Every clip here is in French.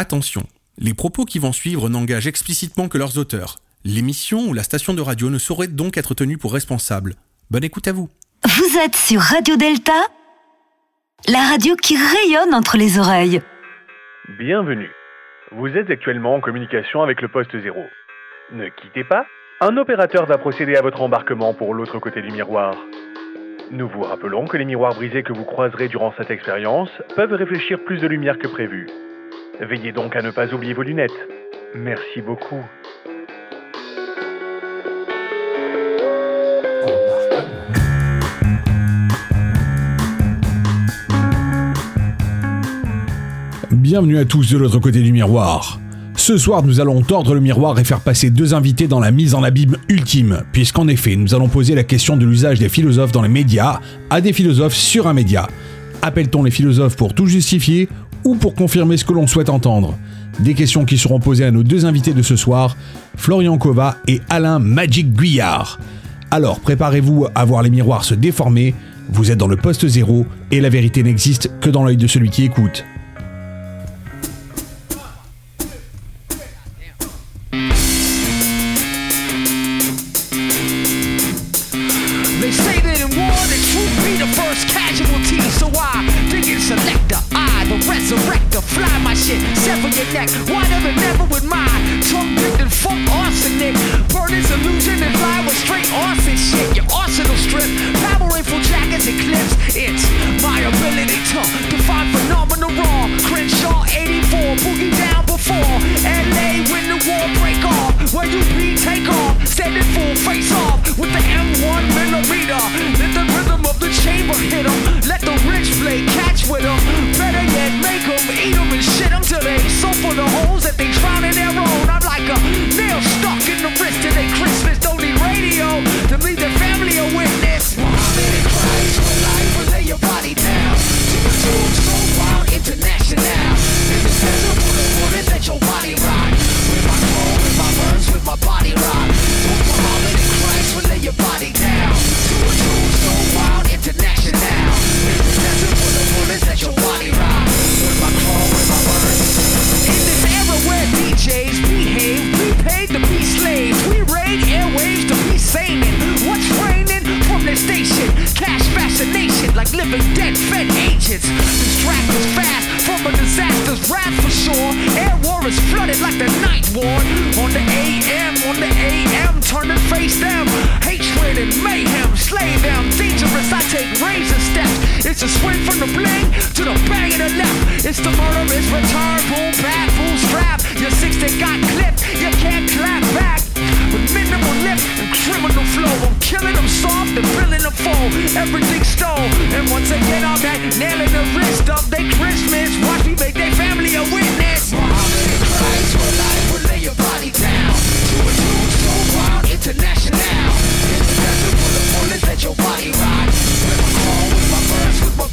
Attention, les propos qui vont suivre n'engagent explicitement que leurs auteurs. L'émission ou la station de radio ne saurait donc être tenue pour responsable. Bonne écoute à vous. Vous êtes sur Radio Delta, la radio qui rayonne entre les oreilles. Bienvenue. Vous êtes actuellement en communication avec le poste 0. Ne quittez pas. Un opérateur va procéder à votre embarquement pour l'autre côté du miroir. Nous vous rappelons que les miroirs brisés que vous croiserez durant cette expérience peuvent réfléchir plus de lumière que prévu. Veillez donc à ne pas oublier vos lunettes. Merci beaucoup. Bienvenue à tous de l'autre côté du miroir. Ce soir, nous allons tordre le miroir et faire passer deux invités dans la mise en abîme ultime, puisqu'en effet, nous allons poser la question de l'usage des philosophes dans les médias à des philosophes sur un média. Appelle-t-on les philosophes pour tout justifier ou pour confirmer ce que l'on souhaite entendre Des questions qui seront posées à nos deux invités de ce soir, Florian Kova et Alain Magic Guyard. Alors préparez-vous à voir les miroirs se déformer, vous êtes dans le poste zéro et la vérité n'existe que dans l'œil de celui qui écoute. Agents. Distract us fast from a disaster's wrath for sure. Air war is flooded like the night ward. On the AM, on the AM, turn and face them. Hatred and mayhem, slay them. Dangerous, I take razor steps. It's a swing from the bling to the bang of the left. It's the murderous return, boom, bad, boom, strap. Your six that got clipped, you can't clap back. With minimal lift and criminal flow, I'm killing them soft and filling them full. Everything stole, and once they get on that, nailing the wrist of they Christmas. Watch me make their family a witness. Muhammad Christ will life will lay your body down to a tune so wild international. In the desert full of bullets, let your body rock. With my call, with my burns, with my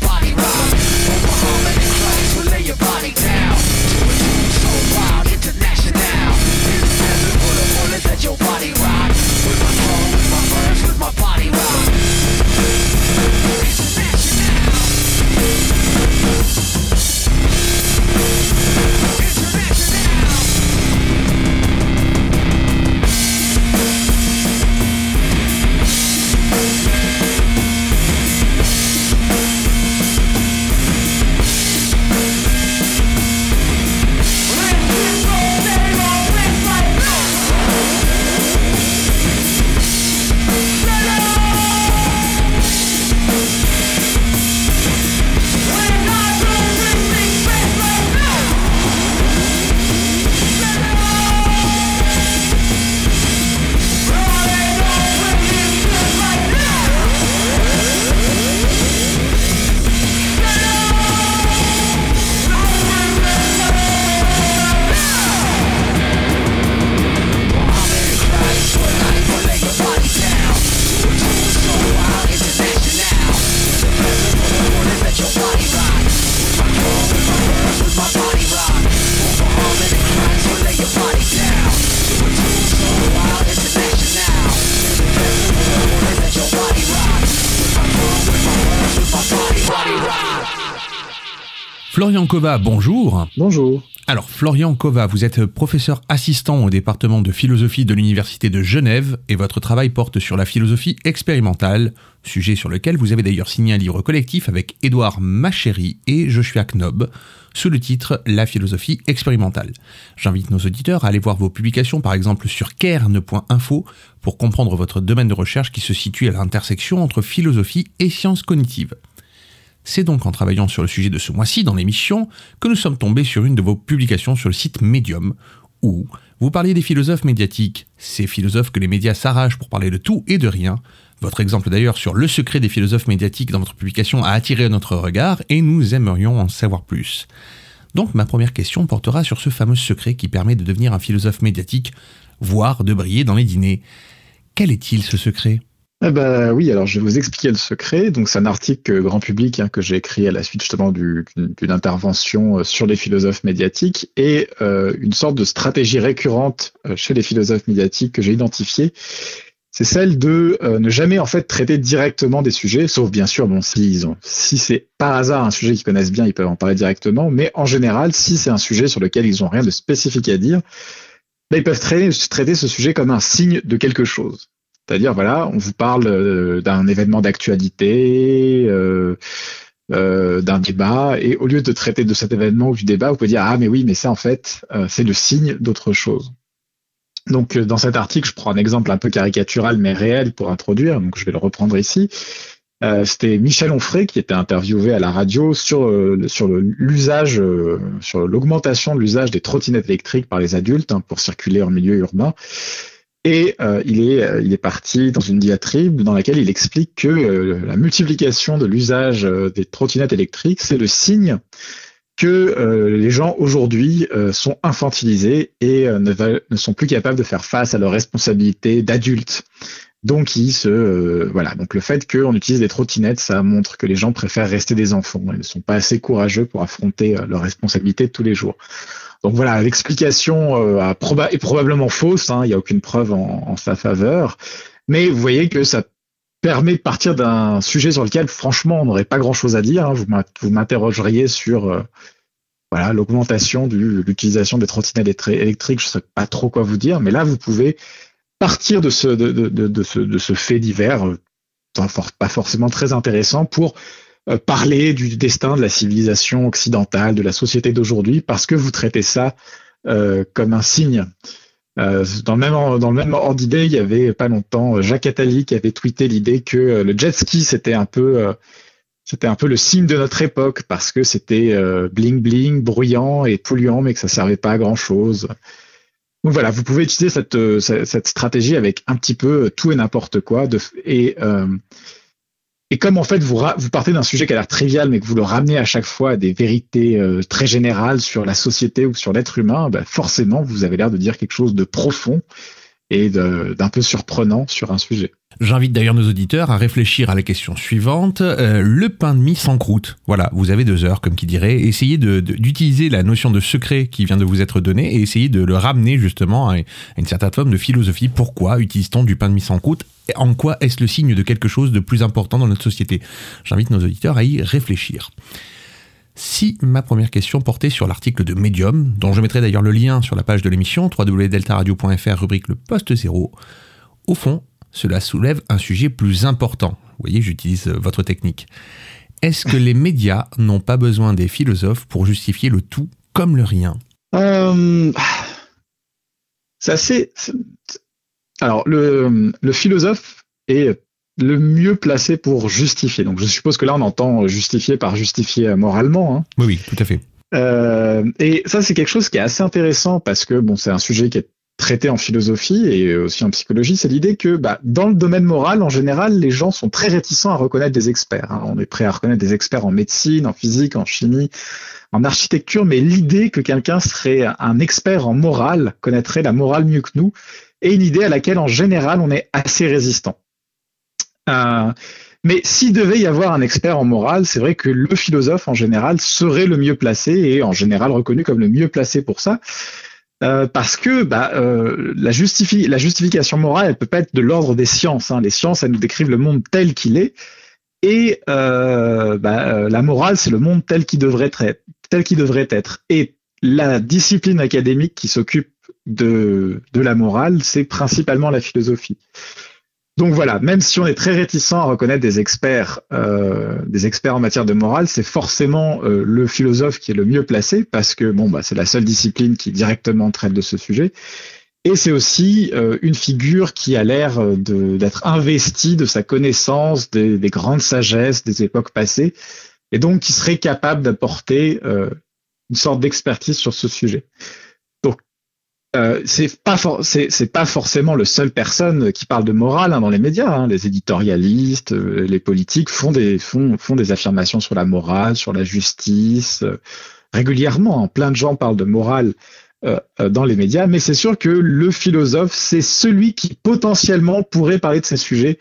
Florian Kova, bonjour. Bonjour. Alors, Florian Kova, vous êtes professeur assistant au département de philosophie de l'Université de Genève et votre travail porte sur la philosophie expérimentale, sujet sur lequel vous avez d'ailleurs signé un livre collectif avec Édouard Machéry et Joshua Knob sous le titre La philosophie expérimentale. J'invite nos auditeurs à aller voir vos publications par exemple sur cairn.info pour comprendre votre domaine de recherche qui se situe à l'intersection entre philosophie et sciences cognitives. C'est donc en travaillant sur le sujet de ce mois-ci dans l'émission que nous sommes tombés sur une de vos publications sur le site Medium, où vous parliez des philosophes médiatiques, ces philosophes que les médias s'arrachent pour parler de tout et de rien. Votre exemple d'ailleurs sur le secret des philosophes médiatiques dans votre publication a attiré notre regard et nous aimerions en savoir plus. Donc ma première question portera sur ce fameux secret qui permet de devenir un philosophe médiatique, voire de briller dans les dîners. Quel est-il ce secret? Eh ben oui, alors je vais vous expliquer le secret. Donc c'est un article grand public hein, que j'ai écrit à la suite justement d'une intervention euh, sur les philosophes médiatiques et euh, une sorte de stratégie récurrente euh, chez les philosophes médiatiques que j'ai identifiée. C'est celle de ne jamais en fait traiter directement des sujets, sauf bien sûr bon si ont, si c'est par hasard un sujet qu'ils connaissent bien, ils peuvent en parler directement, mais en général, si c'est un sujet sur lequel ils ont rien de spécifique à dire, ben, ils peuvent traiter ce sujet comme un signe de quelque chose. C'est-à-dire, voilà, on vous parle euh, d'un événement d'actualité, euh, euh, d'un débat, et au lieu de traiter de cet événement ou du débat, vous pouvez dire ah mais oui, mais ça en fait, c'est le signe d'autre chose. Donc dans cet article, je prends un exemple un peu caricatural mais réel pour introduire, donc je vais le reprendre ici. C'était Michel Onfray qui était interviewé à la radio sur sur l'usage, sur l'augmentation de l'usage des trottinettes électriques par les adultes hein, pour circuler en milieu urbain. Et euh, il, est, euh, il est parti dans une diatribe dans laquelle il explique que euh, la multiplication de l'usage des trottinettes électriques, c'est le signe que les gens aujourd'hui sont infantilisés et ne, sont plus capables de faire face à leurs responsabilités d'adultes. Donc, le fait qu'on utilise des trottinettes, ça montre que les gens préfèrent rester des enfants. Ils ne sont pas assez courageux pour affronter leurs responsabilités tous les jours. Donc voilà, l'explication euh, est probablement fausse, hein, il n'y a aucune preuve en, sa faveur, mais vous voyez que ça permet de partir d'un sujet sur lequel franchement on n'aurait pas grand-chose à dire. Hein. Vous m'interrogeriez sur euh, l'augmentation de l'utilisation des trottinettes électriques, je ne sais pas trop quoi vous dire, mais là vous pouvez partir de ce fait divers, euh, pas forcément très intéressant, pour euh, parler du destin de la civilisation occidentale, de la société d'aujourd'hui, parce que vous traitez ça euh, comme un signe. Euh, dans, le même, dans le même ordre d'idée, il y avait pas longtemps Jacques Attali qui avait tweeté l'idée que le jet ski c'était un peu c'était un peu le signe de notre époque parce que c'était bling bling, bruyant et polluant, mais que ça servait pas à grand chose. Donc voilà, vous pouvez utiliser cette, cette, stratégie avec un petit peu tout et n'importe quoi. De, et et comme en fait vous, partez d'un sujet qui a l'air trivial, mais que vous le ramenez à chaque fois à des vérités euh, très générales sur la société ou sur l'être humain, bah forcément vous avez l'air de dire quelque chose de profond et d'un peu surprenant sur un sujet. J'invite d'ailleurs nos auditeurs à réfléchir à la question suivante. Euh, le pain de mie sans croûte. Voilà, vous avez deux heures, comme qui dirait. Essayez d'utiliser la notion de secret qui vient de vous être donnée et essayez de le ramener justement à une certaine forme de philosophie. Pourquoi utilise-t-on du pain de mie sans croûte En quoi est-ce le signe de quelque chose de plus important dans notre société? J'invite nos auditeurs à y réfléchir. Si ma première question portait sur l'article de Medium, dont je mettrai d'ailleurs le lien sur la page de l'émission, www.deltaradio.fr, rubrique le poste zéro, au fond, cela soulève un sujet plus important. Vous voyez, j'utilise euh, votre technique. Est-ce que les médias n'ont pas besoin des philosophes pour justifier le tout comme le rien? Euh, C'est assez. Alors, le, le philosophe est le mieux placé pour justifier. Donc je suppose que là on entend justifier par justifier moralement. Hein. Oui, oui, tout à fait. Euh, et ça c'est quelque chose qui est assez intéressant parce que bon c'est un sujet qui est traité en philosophie et aussi en psychologie, c'est l'idée que bah, dans le domaine moral, en général, les gens sont très réticents à reconnaître des experts. Hein. On est prêt à reconnaître des experts en médecine, en physique, en chimie, en architecture, mais l'idée que quelqu'un serait un expert en morale, connaîtrait la morale mieux que nous, est une idée à laquelle en général on est assez résistant. Euh, mais s'il devait y avoir un expert en morale, c'est vrai que le philosophe en général serait le mieux placé et en général reconnu comme le mieux placé pour ça. Euh, parce que bah, euh, la, justification morale, elle peut pas être de l'ordre des sciences. Hein. Les sciences, elles nous décrivent le monde tel qu'il est, et bah, la morale, c'est le monde tel qu'il devrait être, tel qu'il devrait être. Et la discipline académique qui s'occupe de, la morale, c'est principalement la philosophie. Donc voilà, même si on est très réticent à reconnaître des experts, euh, en matière de morale, c'est forcément euh, le philosophe qui est le mieux placé parce que bon bah c'est la seule discipline qui directement traite de ce sujet. Et c'est aussi euh, une figure qui a l'air d'être investie de sa connaissance des, grandes sagesses des époques passées, et donc qui serait capable d'apporter une sorte d'expertise sur ce sujet. Euh, c'est pas c'est pas forcément le seul personne qui parle de morale hein, dans les médias. Hein. Les éditorialistes, euh, les politiques font des font font des affirmations sur la morale, sur la justice euh, régulièrement. Hein. Plein de gens parlent de morale dans les médias, mais c'est sûr que le philosophe, c'est celui qui potentiellement pourrait parler de ces sujets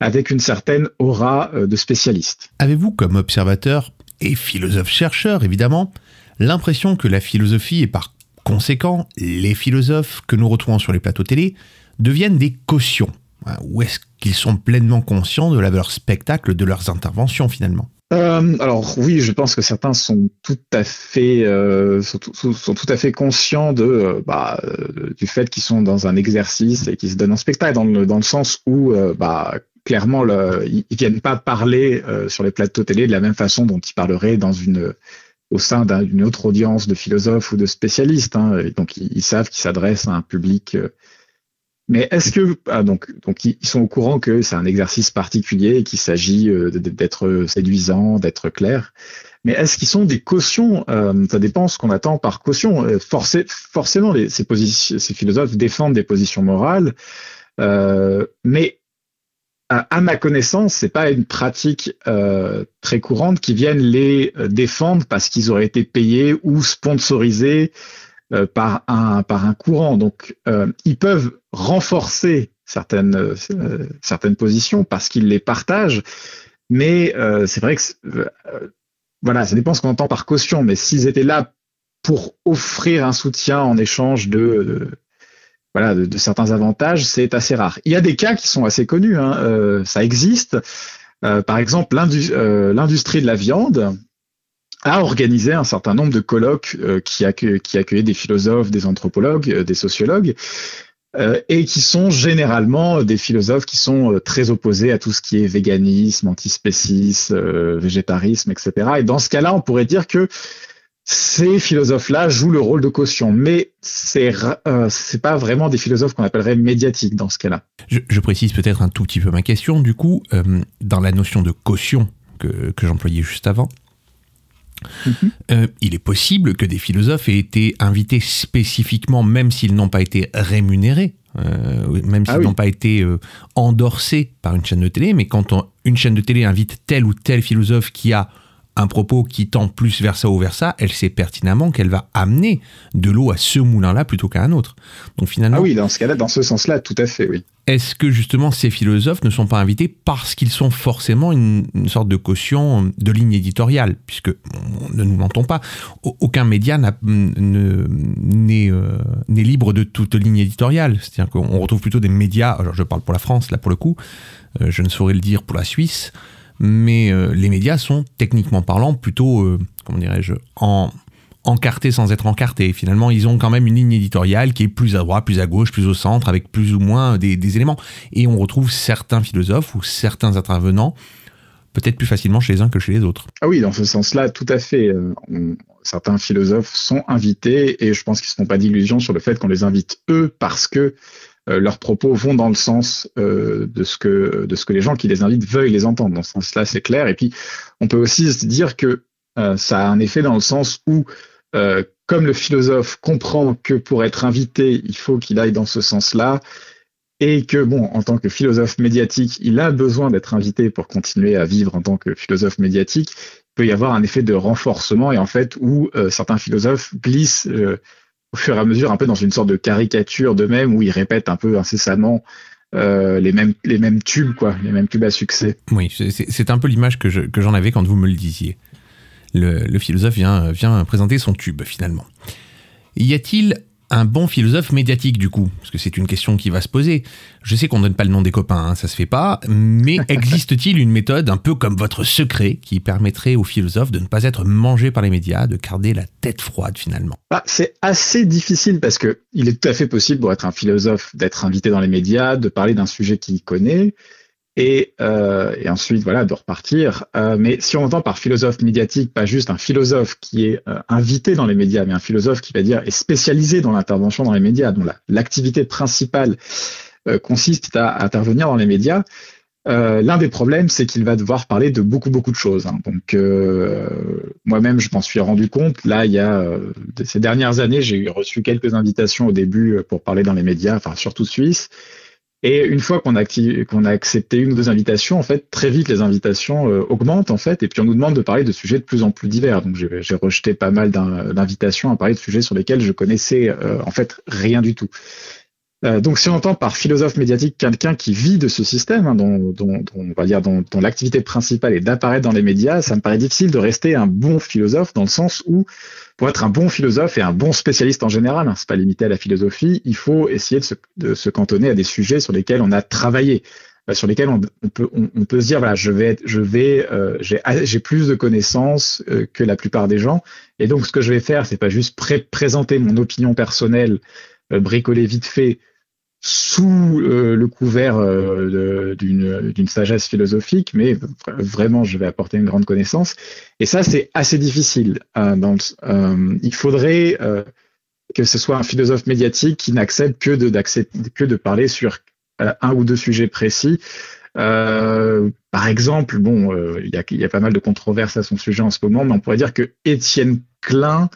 avec une certaine aura de spécialiste. Avez-vous, comme observateur et philosophe-chercheur évidemment, l'impression que la philosophie est par conséquent, les philosophes que nous retrouvons sur les plateaux télé deviennent des cautions. Hein, ou est-ce qu'ils sont pleinement conscients de la valeur spectacle de leurs interventions finalement? Euh, alors oui, je pense que certains sont tout à fait euh, conscients euh, du fait qu'ils sont dans un exercice et qu'ils se donnent un spectacle dans le sens où bah clairement le, ils, viennent pas parler sur les plateaux télé de la même façon dont ils parleraient dans une au sein d'une autre audience de philosophes ou de spécialistes. Hein, donc ils, savent qu'ils s'adressent à un public. Euh, mais est-ce que ah, donc donc ils sont au courant que c'est un exercice particulier et qu'il s'agit euh, d'être séduisant, d'être clair. Mais est-ce qu'ils sont des cautions euh, Ça dépend ce qu'on attend par caution. forcément, les, ces, ces philosophes défendent des positions morales, mais à ma connaissance, c'est pas une pratique euh, très courante qui viennent les euh, défendre parce qu'ils auraient été payés ou sponsorisés euh, par un par un courant. Donc, ils peuvent renforcer certaines certaines positions parce qu'ils les partagent, mais c'est vrai que voilà, ça dépend ce qu'on entend par caution. Mais s'ils étaient là pour offrir un soutien en échange de voilà, de, certains avantages, c'est assez rare. Il y a des cas qui sont assez connus, hein, euh, ça existe. Euh, par exemple, euh, l'industrie de la viande a organisé un certain nombre de colloques qui, qui accueillaient des philosophes, des anthropologues, des sociologues, et qui sont généralement des philosophes qui sont très opposés à tout ce qui est véganisme, antispécisme, végétarisme, etc. Et dans ce cas-là, on pourrait dire que ces philosophes-là jouent le rôle de caution, mais c'est euh, c'est pas vraiment des philosophes qu'on appellerait médiatiques dans ce cas-là. Je, précise peut-être un tout petit peu ma question. Du coup, euh, dans la notion de caution que, que j'employais juste avant, mm-hmm. euh, il est possible que des philosophes aient été invités spécifiquement, même s'ils n'ont pas été rémunérés, même s'ils ah n'ont pas été endorsés par une chaîne de télé, mais quand une chaîne de télé invite tel ou tel philosophe qui a un propos qui tend plus vers ça ou vers ça, elle sait pertinemment qu'elle va amener de l'eau à ce moulin-là plutôt qu'à un autre. Donc finalement. Ah oui, dans ce cas-là, dans ce sens-là, tout à fait, oui. Est-ce que justement ces philosophes ne sont pas invités parce qu'ils sont forcément une, sorte de caution de ligne éditoriale? Puisque, ne nous mentons pas, aucun média euh, n'est libre de toute ligne éditoriale. C'est-à-dire qu'on retrouve plutôt des médias, alors je parle pour la France là pour le coup, euh, je ne saurais le dire pour la Suisse, mais euh, les médias sont techniquement parlant plutôt, euh, comment dirais-je, en encartés sans être encartés. Finalement, ils ont quand même une ligne éditoriale qui est plus à droite, plus à gauche, plus au centre, avec plus ou moins des, éléments. Et on retrouve certains philosophes ou certains intervenants peut-être plus facilement chez les uns que chez les autres. Ah oui, dans ce sens-là, tout à fait. Euh, certains philosophes sont invités et je pense qu'ils ne se font pas d'illusions sur le fait qu'on les invite eux parce que euh, leurs propos vont dans le sens euh, de ce que les gens qui les invitent veuillent les entendre. Dans ce sens-là, c'est clair. Et puis, on peut aussi se dire que euh, ça a un effet dans le sens où, comme le philosophe comprend que pour être invité, il faut qu'il aille dans ce sens-là, et que bon, en tant que philosophe médiatique, il a besoin d'être invité pour continuer à vivre en tant que philosophe médiatique. Il peut y avoir un effet de renforcement et en fait où certains philosophes glissent au fur et à mesure un peu dans une sorte de caricature d'eux-mêmes où ils répètent un peu incessamment euh, les mêmes les mêmes tubes quoi, les mêmes tubes à succès. Oui, c'est un peu l'image que j'en avais quand vous me le disiez. Le, philosophe vient vient présenter son tube finalement. Y a-t-il un bon philosophe médiatique du coup Parce que c'est une question qui va se poser. Je sais qu'on donne pas le nom des copains, hein, ça se fait pas, mais existe-t-il une méthode un peu comme votre secret qui permettrait aux philosophes de ne pas être mangés par les médias, de garder la tête froide finalement? Bah, C'est assez difficile parce que il est tout à fait possible pour être un philosophe d'être invité dans les médias, de parler d'un sujet qu'il connaît, et, euh, et, ensuite voilà de repartir. Euh, mais si on entend par philosophe médiatique, pas juste un philosophe qui est euh, invité dans les médias, mais un philosophe qui va dire est spécialisé dans l'intervention dans les médias, dont l'activité principale consiste à, intervenir dans les médias. L'un des problèmes, c'est qu'il va devoir parler de beaucoup beaucoup de choses. Hein. Donc moi-même, je m'en suis rendu compte. Là, il y a ces dernières années, j'ai reçu quelques invitations au début pour parler dans les médias, enfin surtout suisse. Et une fois qu'on a, a accepté une ou deux invitations, en fait, très vite les invitations euh, augmentent en fait, et puis on nous demande de parler de sujets de plus en plus divers. Donc j'ai rejeté pas mal d'invitations à parler de sujets sur lesquels je connaissais euh, en fait rien du tout. Euh, donc si on entend par philosophe médiatique quelqu'un qui vit de ce système, hein, dont, dont, dont, on va dire dont, dont l'activité principale est d'apparaître dans les médias, ça me paraît difficile de rester un bon philosophe dans le sens où pour être un bon philosophe et un bon spécialiste en général, hein, c'est pas limité à la philosophie, il faut essayer de se, cantonner à des sujets sur lesquels on a travaillé, euh, sur lesquels on, peut, se dire voilà, je vais, je vais, euh, j'ai plus de connaissances euh, que la plupart des gens, et donc ce que je vais faire, c'est pas juste pré présenter mon opinion personnelle, bricoler vite fait sous euh, le couvert euh, d'une sagesse philosophique, mais vraiment, je vais apporter une grande connaissance. Et ça, c'est assez difficile. Euh, dans il faudrait que ce soit un philosophe médiatique qui n'accepte que de, parler sur un ou deux sujets précis. par exemple, bon, il y, a, y, a, pas mal de controverses à son sujet en ce moment, mais on pourrait dire que Étienne Klein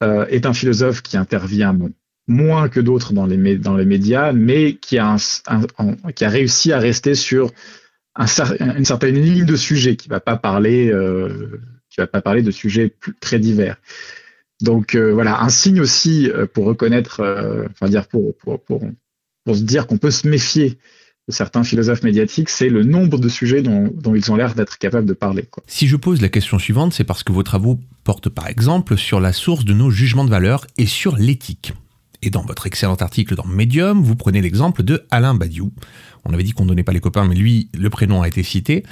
est un philosophe qui intervient bon, moins que d'autres dans les, dans les médias, mais qui a, réussi à rester sur un, une certaine ligne de sujets, qui parler, euh, va pas parler de sujets très divers. Donc euh, voilà, un signe aussi euh, pour reconnaître, enfin dire pour, se dire qu'on peut se méfier de certains philosophes médiatiques, c'est le nombre de sujets dont, ils ont l'air d'être capables de parler. Si je pose la question suivante, c'est parce que vos travaux portent par exemple sur la source de nos jugements de valeur et sur l'éthique. Et dans votre excellent article dans Medium, vous prenez l'exemple de Alain Badiou. On avait dit qu'on ne donnait pas les copains, mais lui, le prénom a été cité,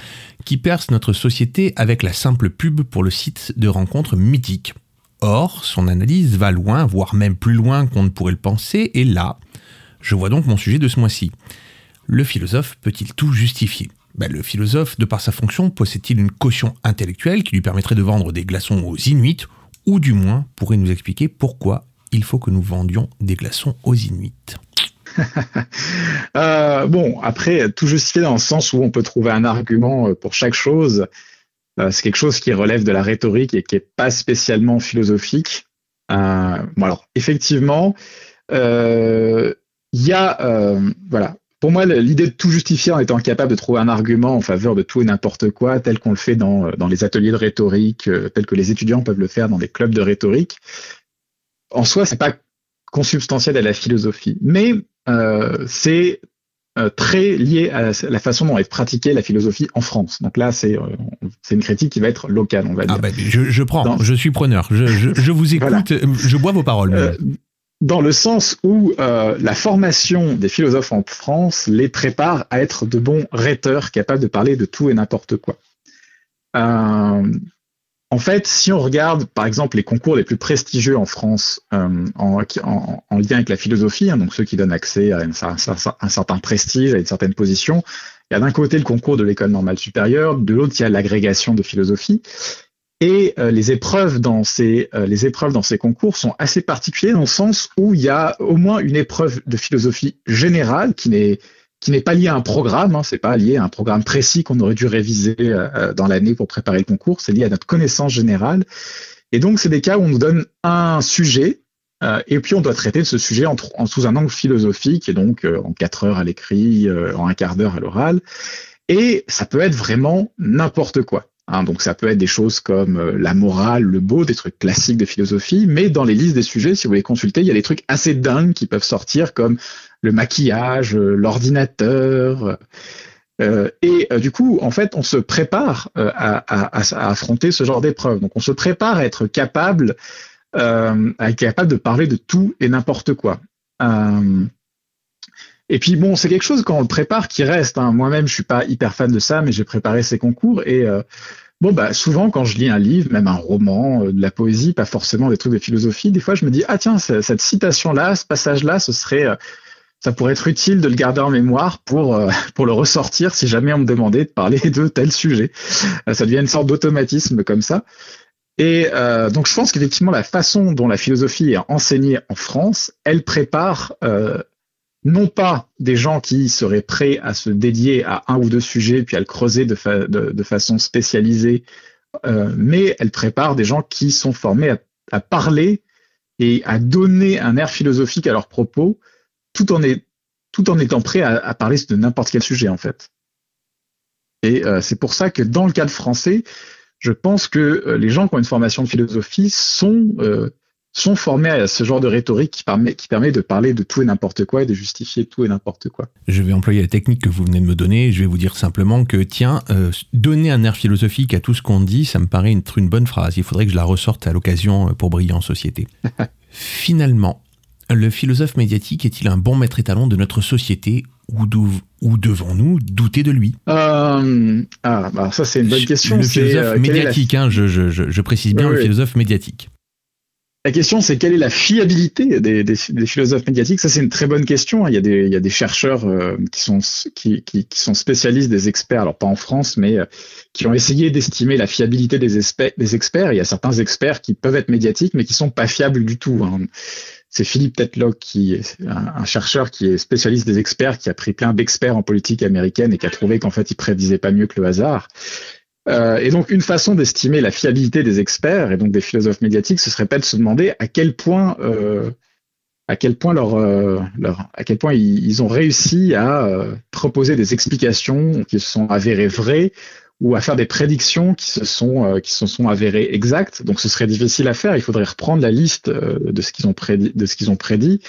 qui perce notre société avec la simple pub pour le site de rencontres mythiques. Or, son analyse va loin, voire même plus loin qu'on ne pourrait le penser, et là, je vois donc mon sujet de ce mois-ci. Le philosophe peut-il tout justifier? Ben, Le philosophe, de par sa fonction, possède-t-il une caution intellectuelle qui lui permettrait de vendre des glaçons aux Inuits, ou du moins pourrait nous expliquer pourquoi il faut que nous vendions des glaçons aux Inuits. euh, bon, après, tout justifié dans le sens où on peut trouver un argument euh, pour chaque chose. Euh, c'est quelque chose qui relève de la rhétorique et qui est pas spécialement philosophique. Bon, alors, effectivement, il y a, voilà, pour moi, l'idée de tout justifier en étant capable de trouver un argument en faveur de tout et n'importe quoi, tel qu'on le fait dans, dans les ateliers de rhétorique, tel que les étudiants peuvent le faire dans des clubs de rhétorique, en soi, c'est pas consubstantiel à la philosophie, mais euh, c'est euh, très lié à la façon dont est pratiquée la philosophie en France. Donc là, c'est euh, une critique qui va être locale, on va dire. Ah je, je, prends, je suis preneur, je, je, je vous écoute, je bois vos paroles. Dans le sens où la formation des philosophes en France les prépare à être de bons rhéteurs capables de parler de tout et n'importe quoi. En fait, si on regarde, par exemple, les concours les plus prestigieux en France euh, en, en, en, lien avec la philosophie, hein, donc ceux qui donnent accès à, un certain prestige, à une certaine position, il y a d'un côté le concours de l'école normale supérieure, de l'autre il y a l'agrégation de philosophie. Et euh, les épreuves dans ces euh, les épreuves dans ces concours sont assez particulières dans le sens où il y a au moins une épreuve de philosophie générale qui n'est qui n'est pas lié à un programme, hein, c'est pas lié à un programme précis qu'on aurait dû réviser euh, dans l'année pour préparer le concours, c'est lié à notre connaissance générale. Et donc, c'est des cas où on nous donne un sujet, euh, et puis on doit traiter ce sujet sous un angle philosophique, et donc euh, en quatre heures à l'écrit, euh, en un quart d'heure à l'oral. Et ça peut être vraiment n'importe quoi. Hein, donc ça peut être des choses comme euh, la morale, le beau, des trucs classiques de philosophie, mais dans les listes des sujets, si vous voulez consulter, il y a des trucs assez dingues qui peuvent sortir comme le maquillage, euh, l'ordinateur. Euh, et euh, du coup, en fait, on se prépare à, à, à, affronter ce genre d'épreuve. Donc, on se prépare à être capable euh, est capable de parler de tout et n'importe quoi. Et puis bon, c'est quelque chose quand on le prépare qui reste. Hein. Moi-même, je suis pas hyper fan de ça, mais j'ai préparé ces concours et bon bah souvent quand je lis un livre, même un roman, de la poésie, pas forcément des trucs de philosophie, des fois je me dis ah tiens cette citation là, ce passage là, ce serait ça pourrait être utile de le garder en mémoire pour euh, pour le ressortir si jamais on me demandait de parler de tel sujet. Ça devient une sorte d'automatisme comme ça. Et euh, donc je pense qu'effectivement la façon dont la philosophie est enseignée en France, elle prépare euh, non pas des gens qui seraient prêts à se dédier à un ou deux sujets puis à le creuser de, façon spécialisée, euh, mais elle prépare des gens qui sont formés à, parler et à donner un air philosophique à leurs propos tout en, est, tout en étant prêt à, à parler de n'importe quel sujet en fait. Et euh, c'est pour ça que dans le cadre français, je pense que euh, les gens qui ont une formation de philosophie sont euh, sont formés à ce genre de rhétorique qui permet, qui permet de parler de tout et n'importe quoi et de justifier tout et n'importe quoi. Je vais employer la technique que vous venez de me donner. Je vais vous dire simplement que, tiens, donner un air philosophique à tout ce qu'on dit, ça me paraît être une, une bonne phrase. Il faudrait que je la ressorte à l'occasion pour briller en société. Finalement, le philosophe médiatique est-il un bon maître étalon de notre société ou, ou devons-nous douter de lui? Euh, Ah, bah ça c'est une bonne question. Le philosophe euh, médiatique, la... hein, je, je, je, précise bien oui, le philosophe médiatique. La question, c'est quelle est la fiabilité des, des, des philosophes médiatiques? Ça, c'est une très bonne question. Il y a des, il y a des chercheurs euh, qui, sont, qui, qui, qui, sont spécialistes des experts, alors pas en France, mais euh, qui ont essayé d'estimer la fiabilité des, des, experts. Il y a certains experts qui peuvent être médiatiques, mais qui sont pas fiables du tout. Hein. C'est Philippe Tetlock, qui est un, chercheur qui est spécialiste des experts, qui a pris plein d'experts en politique américaine et qui a trouvé qu'en fait, il prédisait pas mieux que le hasard. Euh, et donc, une façon d'estimer la fiabilité des experts et donc des philosophes médiatiques, ce serait pas de se demander à quel point, ils, ils ont réussi à euh, proposer des explications qui se sont avérées vraies ou à faire des prédictions qui se sont euh, qui se sont avérées exactes. Donc, ce serait difficile à faire. Il faudrait reprendre la liste euh, de ce qu'ils ont prédit, de ce qu'ils ont prédit.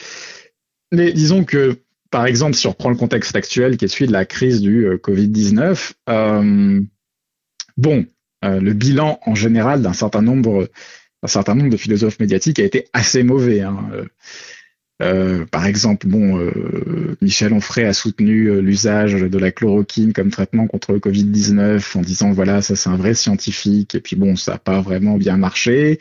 Mais disons que par exemple, si on reprend le contexte actuel qui est celui de la crise du Covid-19, euh, bon, euh, le bilan en général d'un certain nombre, d'un certain nombre de philosophes médiatiques a été assez mauvais. Hein. Euh, par exemple, bon, euh, Michel Onfray a soutenu l'usage de la chloroquine comme traitement contre le Covid-19 en disant voilà, ça c'est un vrai scientifique. Et puis bon, ça n'a pas vraiment bien marché.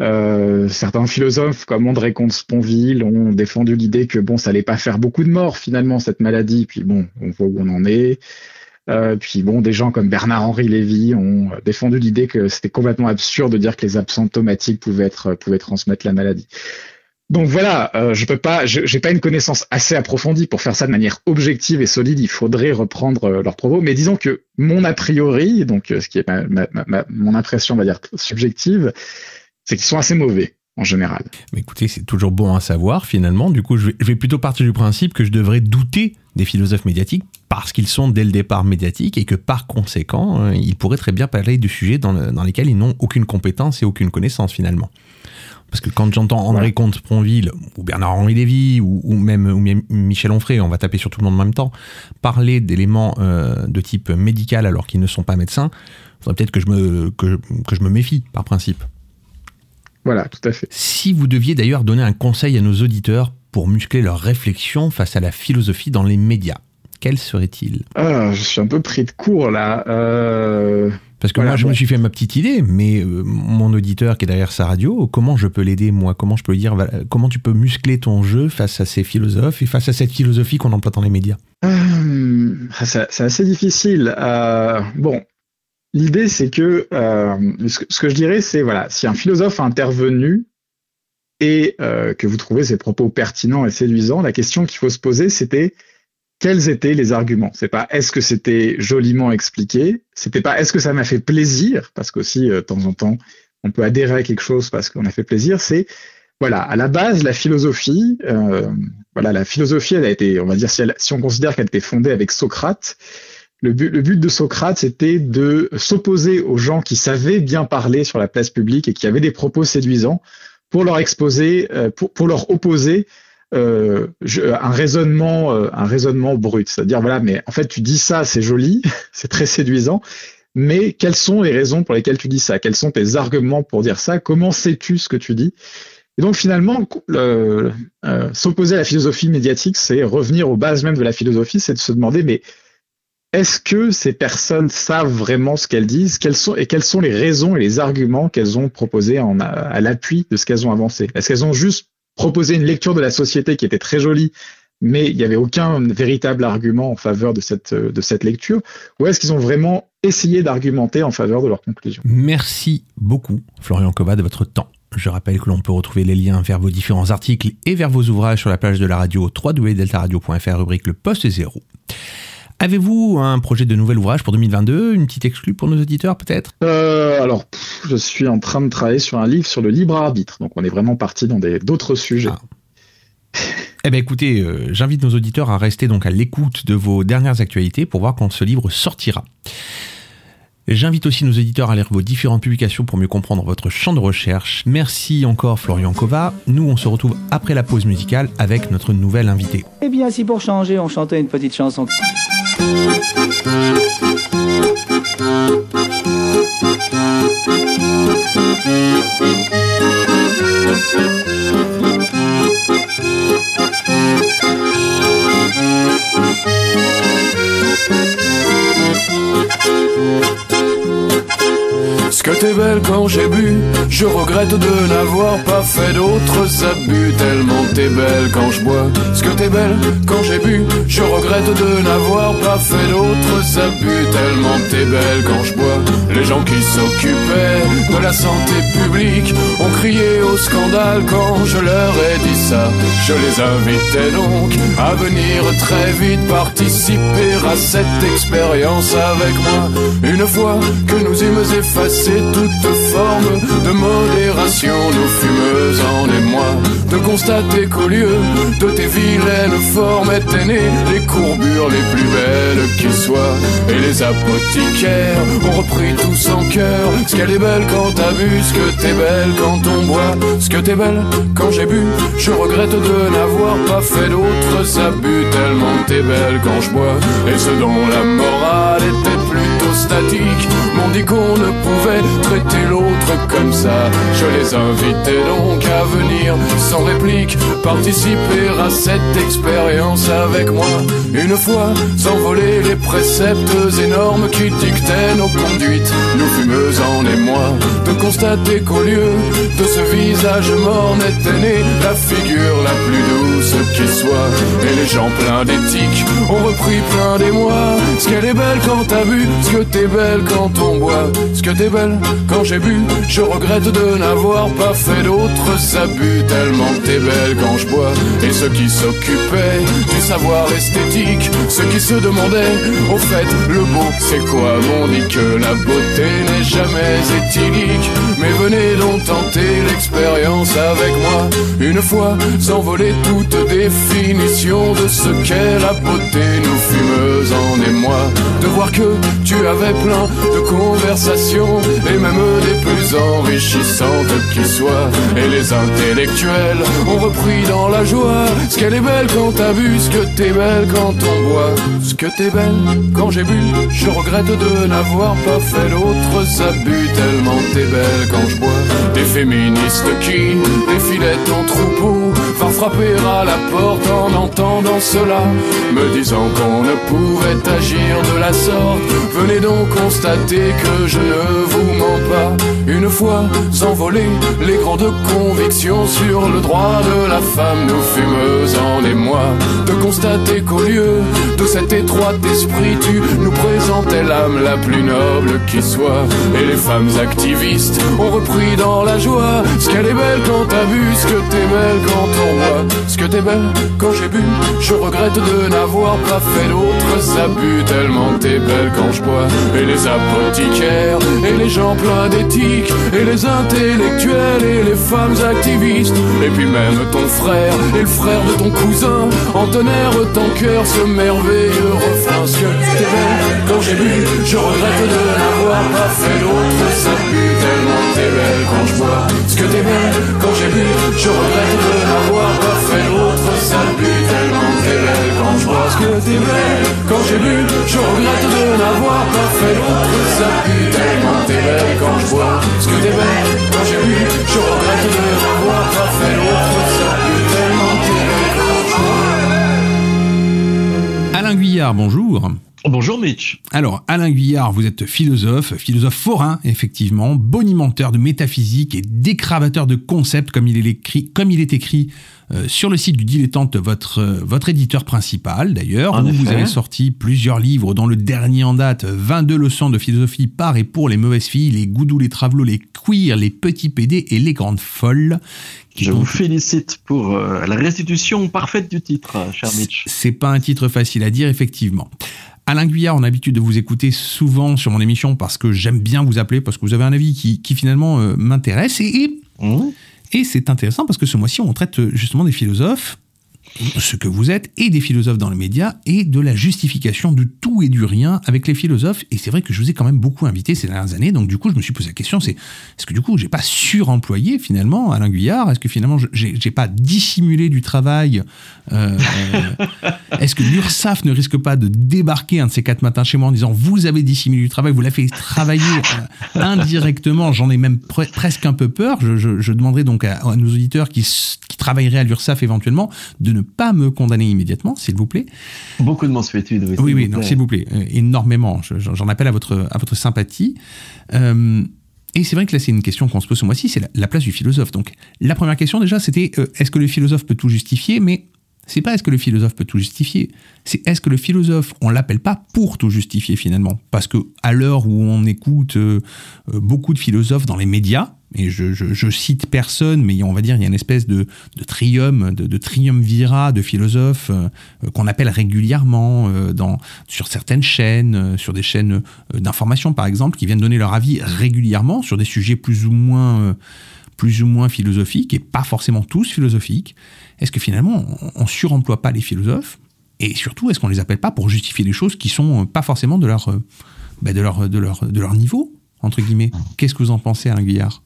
Euh, certains philosophes comme André Comte-Sponville ont défendu l'idée que bon, ça allait pas faire beaucoup de morts finalement cette maladie. Puis bon, on voit où on en est. Euh, puis bon, des gens comme Bernard-Henri Lévy ont défendu l'idée que c'était complètement absurde de dire que les asymptomatiques pouvaient être pouvaient transmettre la maladie. Donc voilà, euh, je peux pas, j'ai pas une connaissance assez approfondie pour faire ça de manière objective et solide. Il faudrait reprendre euh, leurs propos, mais disons que mon a priori, donc euh, ce qui est ma, ma, ma, mon impression, on va dire subjective, c'est qu'ils sont assez mauvais en général. Mais écoutez, c'est toujours bon à savoir finalement. Du coup, je vais, plutôt partir du principe que je devrais douter des philosophes médiatiques parce qu'ils sont dès le départ médiatiques et que par conséquent, ils pourraient très bien parler de sujets dans, le, dans lesquels ils n'ont aucune compétence et aucune connaissance finalement. Parce que quand j'entends André ouais. Comte-Sponville ou Bernard-Henri Lévy ou, ou, même, ou, Michel Onfray, on va taper sur tout le monde en même temps, parler d'éléments euh, de type médical alors qu'ils ne sont pas médecins, il faudrait peut-être que, je me, que, que je me méfie par principe. Voilà, tout à fait. Si vous deviez d'ailleurs donner un conseil à nos auditeurs pour muscler leur réflexion face à la philosophie dans les médias, quel serait-il? Ah, Je suis un peu pris de court là. Euh... Parce que voilà, moi, je me suis fait ma petite idée, mais euh, mon auditeur qui est derrière sa radio, comment je peux l'aider, moi? Comment je peux lui dire, comment tu peux muscler ton jeu face à ces philosophes et face à cette philosophie qu'on emploie dans les médias? Euh, C'est assez difficile. Euh, bon, l'idée, c'est que euh, ce, ce, que je dirais, c'est voilà, si un philosophe a intervenu et que vous trouvez ses propos pertinents et séduisants, la question qu'il faut se poser, c'était quels étaient les arguments. C'est pas est-ce que c'était joliment expliqué, c'était pas est-ce que ça m'a fait plaisir, parce qu'aussi euh, de temps en temps on peut adhérer à quelque chose parce qu'on a fait plaisir. C'est voilà à la base la philosophie, euh, voilà la philosophie elle a été, on va dire si, on considère qu'elle était fondée avec Socrate. Le but, le but de Socrate, c'était de s'opposer aux gens qui savaient bien parler sur la place publique et qui avaient des propos séduisants pour leur exposer, euh, pour, pour leur opposer euh, un raisonnement, euh, un raisonnement brut, c'est-à-dire voilà, mais en fait tu dis ça, c'est joli, c'est très séduisant, mais quelles sont les raisons pour lesquelles tu dis ça? Quels sont tes arguments pour dire ça? Comment sais-tu ce que tu dis? Et donc finalement, euh, s'opposer à la philosophie médiatique, c'est revenir aux bases même de la philosophie, c'est de se demander, mais est-ce que ces personnes savent vraiment ce qu'elles disent? Quelles sont, et quelles sont les raisons et les arguments qu'elles ont proposés à l'appui de ce qu'elles ont avancé? Est-ce qu'elles ont juste proposé une lecture de la société qui était très jolie mais il n'y avait aucun véritable argument en faveur de cette, de cette lecture Ou est-ce qu'ils ont vraiment essayé d'argumenter en faveur de leur conclusion? Merci beaucoup, Florian Kova, de votre temps. Je rappelle que l'on peut retrouver les liens vers vos différents articles et vers vos ouvrages sur la page de la radio www.deltaradio.fr, rubrique Le Poste Zéro. Avez-vous un projet de nouvel ouvrage pour 2022 Une petite exclue pour nos auditeurs peut-être? Euh, Alors, je suis en train de travailler sur un livre sur le libre arbitre, donc on est vraiment parti dans d'autres sujets. Ah. Eh bien écoutez, euh, j'invite nos auditeurs à rester donc à l'écoute de vos dernières actualités pour voir quand ce livre sortira. J'invite aussi nos auditeurs à lire vos différentes publications pour mieux comprendre votre champ de recherche. Merci encore Florian Kova. Nous, on se retrouve après la pause musicale avec notre nouvelle invité. Eh bien, si pour changer, on chantait une petite chanson. Música Ce que t'es belle quand j'ai bu, je regrette de n'avoir pas fait d'autres abus. Tellement t'es belle quand je bois. Ce que t'es belle quand j'ai bu, je regrette de n'avoir pas fait d'autres abus. Tellement t'es belle quand je bois. Les gens qui s'occupaient de la santé publique ont crié au scandale quand je leur ai dit ça. Je les invitais donc à venir très vite participer à cette expérience avec moi. Une fois que nous eûmes effacé toute forme de modération, nous fumeux en émoi, de constater qu'au lieu de tes vilaines formes étaient nées les courbures les plus belles qui soient. Et les apothicaires ont repris tous en cœur. Ce qu'elle est belle quand t'as vu, ce que t'es belle quand on boit, ce que t'es belle quand j'ai bu. Je regrette de n'avoir pas fait d'autres abus, tellement t'es belle quand je bois, et ce dont la morale était plutôt statique, m'ont dit qu'on ne pouvait traiter l'autre comme ça. Je les invitais donc à venir sans réplique, participer à cette expérience avec moi. Une fois, s'envoler les préceptes énormes qui dictaient nos conduites, nous fumeux en émoi, de constater qu'au lieu de ce visage mort n'était née la figure la plus douce qui soit. Et les gens pleins d'éthique ont repris plein d'émoi. Ce qu'elle est belle quand t'as vu, ce que t'es belle quand on boit, ce que t'es belle quand j'ai bu. Je regrette de n'avoir pas fait d'autres abus, tellement t'es belle quand je bois. Et ceux qui s'occupaient du savoir esthétique, ceux qui se demandaient, au fait, le beau c'est quoi? M'ont dit que la beauté n'est jamais éthylique. Mais venez donc tenter l'expérience avec moi. Une fois, s'envoler toute définition de ce qu'est la beauté, nous fumeux en émoi. De voir que tu avais plein de conversations et même des plus enrichissantes qui soient. Et les intellectuels ont repris dans la joie ce qu'elle est belle quand t'as vu, ce que t'es belle quand on boit, ce que t'es belle quand j'ai bu. Je regrette de n'avoir pas fait d'autres abus tellement t'es belle quand je bois. Des féministes qui défilaient en troupeau, va frapper à la porte en entendant cela, me disant qu'on ne pouvait agir de la sorte. Venez donc constater que je ne vous mens pas. Une fois s'envoler les grandes convictions sur le droit de la femme, nous fumeux en émoi, de constater qu'au lieu de cet étroit esprit, tu nous présentais l'âme la plus noble qui soit. Et les femmes activistes ont repris dans la joie ce qu'elle est belle quand t'as vu, ce que t'es belle quand on voit, ce que t'es belle quand j'ai bu. Je regrette de n'avoir pas fait d'autres abus, tellement t'es belle quand je bois. Et les et les gens pleins d'éthique, et les intellectuels, et les femmes activistes, et puis même ton frère, et le frère de ton cousin, entonnerent ton cœur ce merveilleux refrain. Ce que quand j'ai bu, je regrette de n'avoir pas fait d'autres abus, tellement t'es belle quand je bois. Ce que t'es belle quand j'ai bu, je regrette de n'avoir pas parce que t'es belle Quand j'ai bu, je regrette de n'avoir pas fait l'autre. Ça tellement t'es belle quand je bois Parce que t'es belle quand j'ai bu, je regrette de n'avoir pas fait l'autre. Ça tellement t'es belle quand je bois Alain Guillard, bonjour. Bonjour Mitch. Alors, Alain Guyard, vous êtes philosophe, philosophe forain, effectivement, bonimenteur de métaphysique et décravateur de concepts, comme il est écrit, comme il est écrit euh, sur le site du Dilettante, votre, euh, votre éditeur principal d'ailleurs, où vous avez sorti plusieurs livres, dont le dernier en date, 22 leçons de philosophie par et pour les mauvaises filles, les goudous, les travelots, les queers, les petits PD et les grandes folles. Je donc- vous félicite pour euh, la restitution parfaite du titre, cher Mitch. C'est pas un titre facile à dire, effectivement. Alain Guyard, on a l'habitude de vous écouter souvent sur mon émission parce que j'aime bien vous appeler, parce que vous avez un avis qui, qui finalement euh, m'intéresse. Et, et, Mmh. et c'est intéressant parce que ce mois-ci, on traite euh, justement des philosophes, ce que vous êtes, et des philosophes dans les médias, et de la justification de tout et du rien avec les philosophes. Et c'est vrai que je vous ai quand même beaucoup invité ces dernières années, donc du coup, je me suis posé la question, c'est est-ce que du coup, j'ai pas suremployé finalement Alain Guyard? Est-ce que finalement, j'ai pas dissimulé du travail euh, Est-ce que l'URSSAF ne risque pas de débarquer un de ces quatre matins chez moi en disant vous avez dissimulé du travail, vous l'avez fait travailler euh, indirectement? J'en ai même pre- presque un peu peur. Je, je- demanderai donc à, nos auditeurs qui, qui travailleraient à l'URSSAF éventuellement de ne pas me condamner immédiatement, s'il vous plaît. Beaucoup de mensuétude. Oui, Oui, s'il oui, vous donc plaît. s'il vous plaît, euh, énormément. Je- J'en appelle à votre, à votre sympathie. Euh, et c'est vrai que là, c'est une question qu'on se pose ce mois-ci, c'est la, la place du philosophe. Donc, la première question, déjà, c'était euh, est-ce que le philosophe peut tout justifier Mais c'est pas est-ce que le philosophe peut tout justifier, c'est est-ce que le philosophe, on l'appelle pas pour tout justifier finalement Parce que à l'heure où on écoute euh, euh, beaucoup de philosophes dans les médias, et je, cite personne, mais on va dire il y a une espèce de, de trium, de, de triumvirat de philosophes euh, qu'on appelle régulièrement sur certaines chaînes, sur des chaînes d'information par exemple, qui viennent donner leur avis régulièrement sur des sujets plus ou moins, plus ou moins philosophiques et pas forcément tous philosophiques. Est-ce que finalement on, suremploie pas les philosophes et surtout est-ce qu'on les appelle pas pour justifier des choses qui sont euh, pas forcément de leur, euh, bah, leur, de leur, niveau entre guillemets? Qu'est-ce que vous en pensez, Alain Guillard?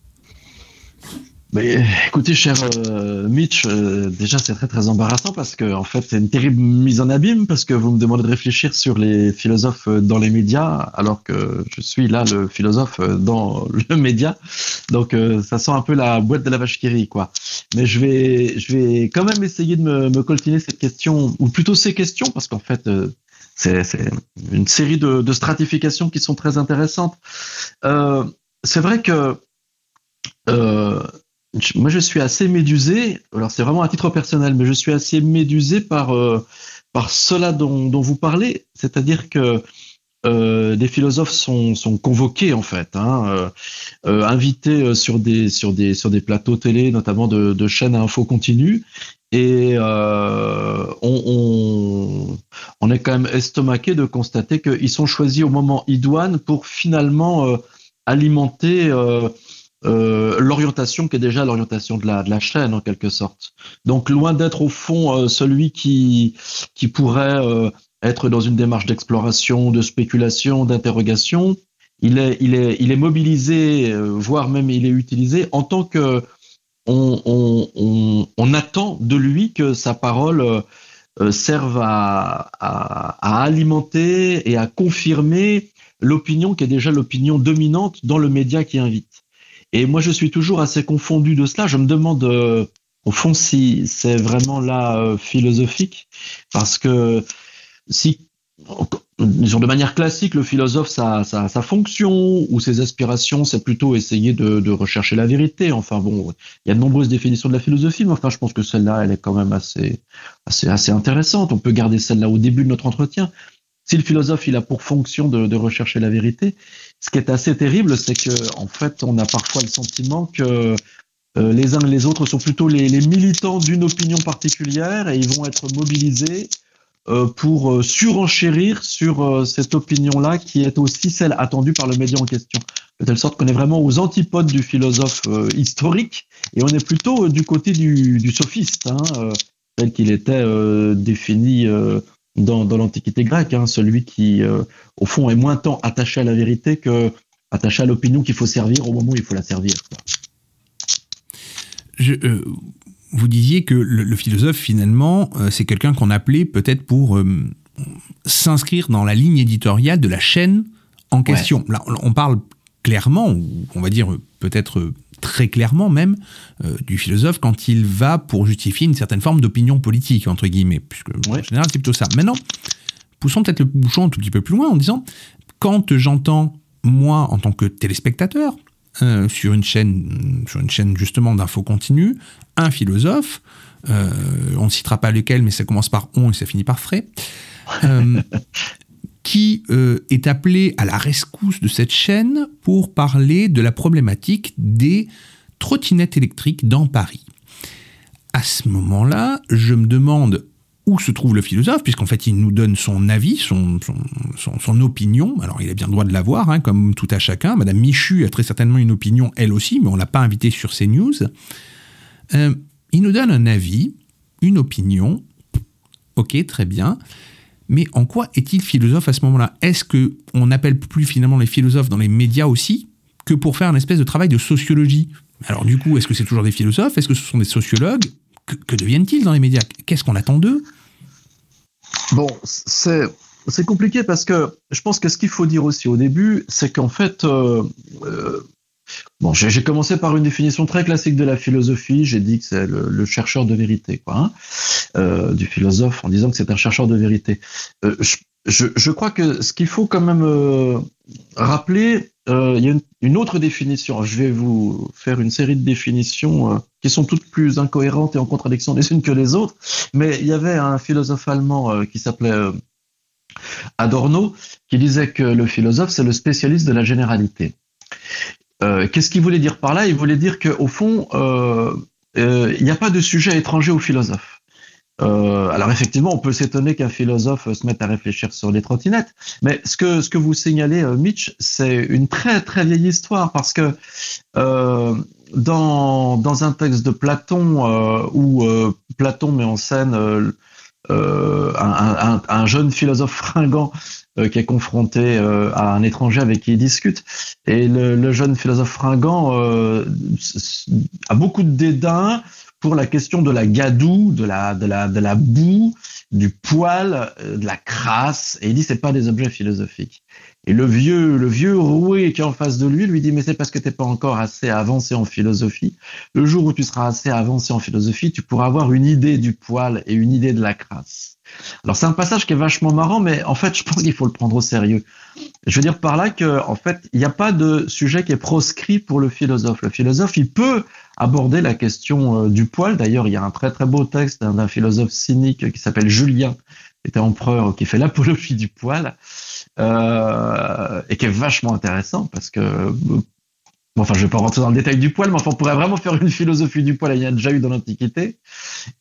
Mais, écoutez, cher euh, Mitch, euh, déjà c'est très très embarrassant parce que en fait c'est une terrible mise en abîme parce que vous me demandez de réfléchir sur les philosophes euh, dans les médias alors que je suis là le philosophe euh, dans le média. Donc euh, ça sent un peu la boîte de la vache qui rit quoi. Mais je vais je vais quand même essayer de me, me coltiner cette question ou plutôt ces questions parce qu'en fait euh, c'est une série de, de stratifications qui sont très intéressantes. Euh, c'est vrai que euh, moi, je suis assez médusé. Alors, c'est vraiment à titre personnel, mais je suis assez médusé par euh, par cela dont, dont vous parlez, c'est-à-dire que euh, des philosophes sont, sont convoqués en fait, hein, euh, euh, invités euh, sur des sur des sur des plateaux télé, notamment de, de chaînes à info continue, et euh, on, on on est quand même estomaqué de constater qu'ils sont choisis au moment idoine pour finalement euh, alimenter euh, l'orientation qui est déjà l'orientation de la, de la chaîne en quelque sorte. Donc loin d'être au fond euh, celui qui, qui pourrait euh, être dans une démarche d'exploration, de spéculation, d'interrogation, il est, il, est, il est mobilisé, euh, voire même il est utilisé en tant que on, on, on, attend de lui que sa parole euh, serve à, à, alimenter et à confirmer l'opinion qui est déjà l'opinion dominante dans le média qui invite. Et moi, je suis toujours assez confondu de cela. Je me demande, euh, au fond, si c'est vraiment là philosophique, parce que si, de manière classique, le philosophe, sa, sa, sa fonction ou ses aspirations, c'est plutôt essayer de, de rechercher la vérité. Enfin bon, il y a de nombreuses définitions de la philosophie, mais enfin, je pense que celle-là, elle est quand même assez, assez, assez intéressante. On peut garder celle-là au début de notre entretien. Si le philosophe, il a pour fonction de, de rechercher la vérité, ce qui est assez terrible, c'est que en fait, on a parfois le sentiment que euh, les uns et les autres sont plutôt les, les militants d'une opinion particulière et ils vont être mobilisés pour euh, surenchérir sur euh, cette opinion-là qui est aussi celle attendue par le média en question. De telle sorte qu'on est vraiment aux antipodes du philosophe euh, historique et on est plutôt euh, du côté du, sophiste, hein, euh, tel qu'il était euh, défini euh, dans, l'Antiquité grecque, hein, celui qui, euh, au fond, est moins tant attaché à la vérité que attaché à l'opinion qu'il faut servir au moment où il faut la servir. Je, euh, vous disiez que le, le philosophe, finalement, euh, c'est quelqu'un qu'on appelait peut-être pour euh, s'inscrire dans la ligne éditoriale de la chaîne en question. Là, on, parle clairement, ou on va dire peut-être très clairement même, euh, du philosophe quand il va pour justifier une certaine forme d'opinion politique, entre guillemets, puisque en général c'est plutôt ça. Maintenant, poussons peut-être le bouchon un tout petit peu plus loin en disant, quand j'entends, moi, en tant que téléspectateur, euh, sur une chaîne, sur une chaîne justement d'info continue, un philosophe, euh, on ne citera pas lequel, mais ça commence par on et ça finit par frais, euh, qui est appelé à la rescousse de cette chaîne pour parler de la problématique des trottinettes électriques dans Paris. À ce moment-là, je me demande où se trouve le philosophe, puisqu'en fait il nous donne son avis, son, son, opinion. Alors il a bien le droit de l'avoir, hein, comme tout à chacun. Madame Michu a très certainement une opinion, elle aussi, mais on l'a pas invité sur CNews. Euh, il nous donne un avis, une opinion. Ok, très bien. Mais en quoi est-il philosophe à ce moment-là? Est-ce que on n'appelle plus finalement les philosophes dans les médias aussi que pour faire une espèce de travail de sociologie? Alors du coup, est-ce que c'est toujours des philosophes? Est-ce que ce sont des sociologues? Que deviennent-ils dans les médias? Qu'est-ce qu'on attend d'eux? Bon, c'est c'est compliqué parce que je pense que ce qu'il faut dire aussi au début, c'est qu'en fait, euh, euh, bon, j'ai commencé par une définition très classique de la philosophie. J'ai dit que c'est le, chercheur de vérité, quoi, hein, euh, du philosophe, en disant que c'est un chercheur de vérité. Je, je, je, crois que ce qu'il faut quand même rappeler, il y a une, autre définition. Je vais vous faire une série de définitions qui sont toutes plus incohérentes et en contradiction les unes que les autres. Mais il y avait un philosophe allemand euh, qui s'appelait euh, Adorno qui disait que le philosophe, c'est le spécialiste de la généralité. Euh, qu'est-ce qu'il voulait dire par là? Il voulait dire qu'au fond, il n'y a pas de sujet étranger au philosophe. Alors effectivement, on peut s'étonner qu'un philosophe se mette à réfléchir sur les trottinettes, mais ce que ce que vous signalez, Mitch, c'est une très très vieille histoire parce que dans, dans un texte de Platon euh, où euh, Platon met en scène euh, un, un, un, jeune philosophe fringant qui est confronté à un étranger avec qui il discute. Et le, le jeune philosophe fringant a beaucoup de dédain pour la question de la gadoue, de la, de la, de la boue, du poil, de la crasse. Et il dit c'est pas des objets philosophiques. Et le vieux, le vieux roué qui est en face de lui lui dit mais c'est parce que t'es pas encore assez avancé en philosophie. Le jour où tu seras assez avancé en philosophie, tu pourras avoir une idée du poil et une idée de la crasse. Alors c'est un passage qui est vachement marrant, mais en fait je pense qu'il faut le prendre au sérieux. Je veux dire par là que en fait il n'y a pas de sujet qui est proscrit pour le philosophe. Le philosophe il peut aborder la question euh, du poil. D'ailleurs il y a un très très beau texte d'un philosophe cynique qui s'appelle Julien, qui était empereur, qui fait l'apologie du poil euh, et qui est vachement intéressant parce que bon, enfin, je vais pas rentrer dans le détail du poil, mais on pourrait vraiment faire une philosophie du poil. Il y a déjà eu dans l'Antiquité.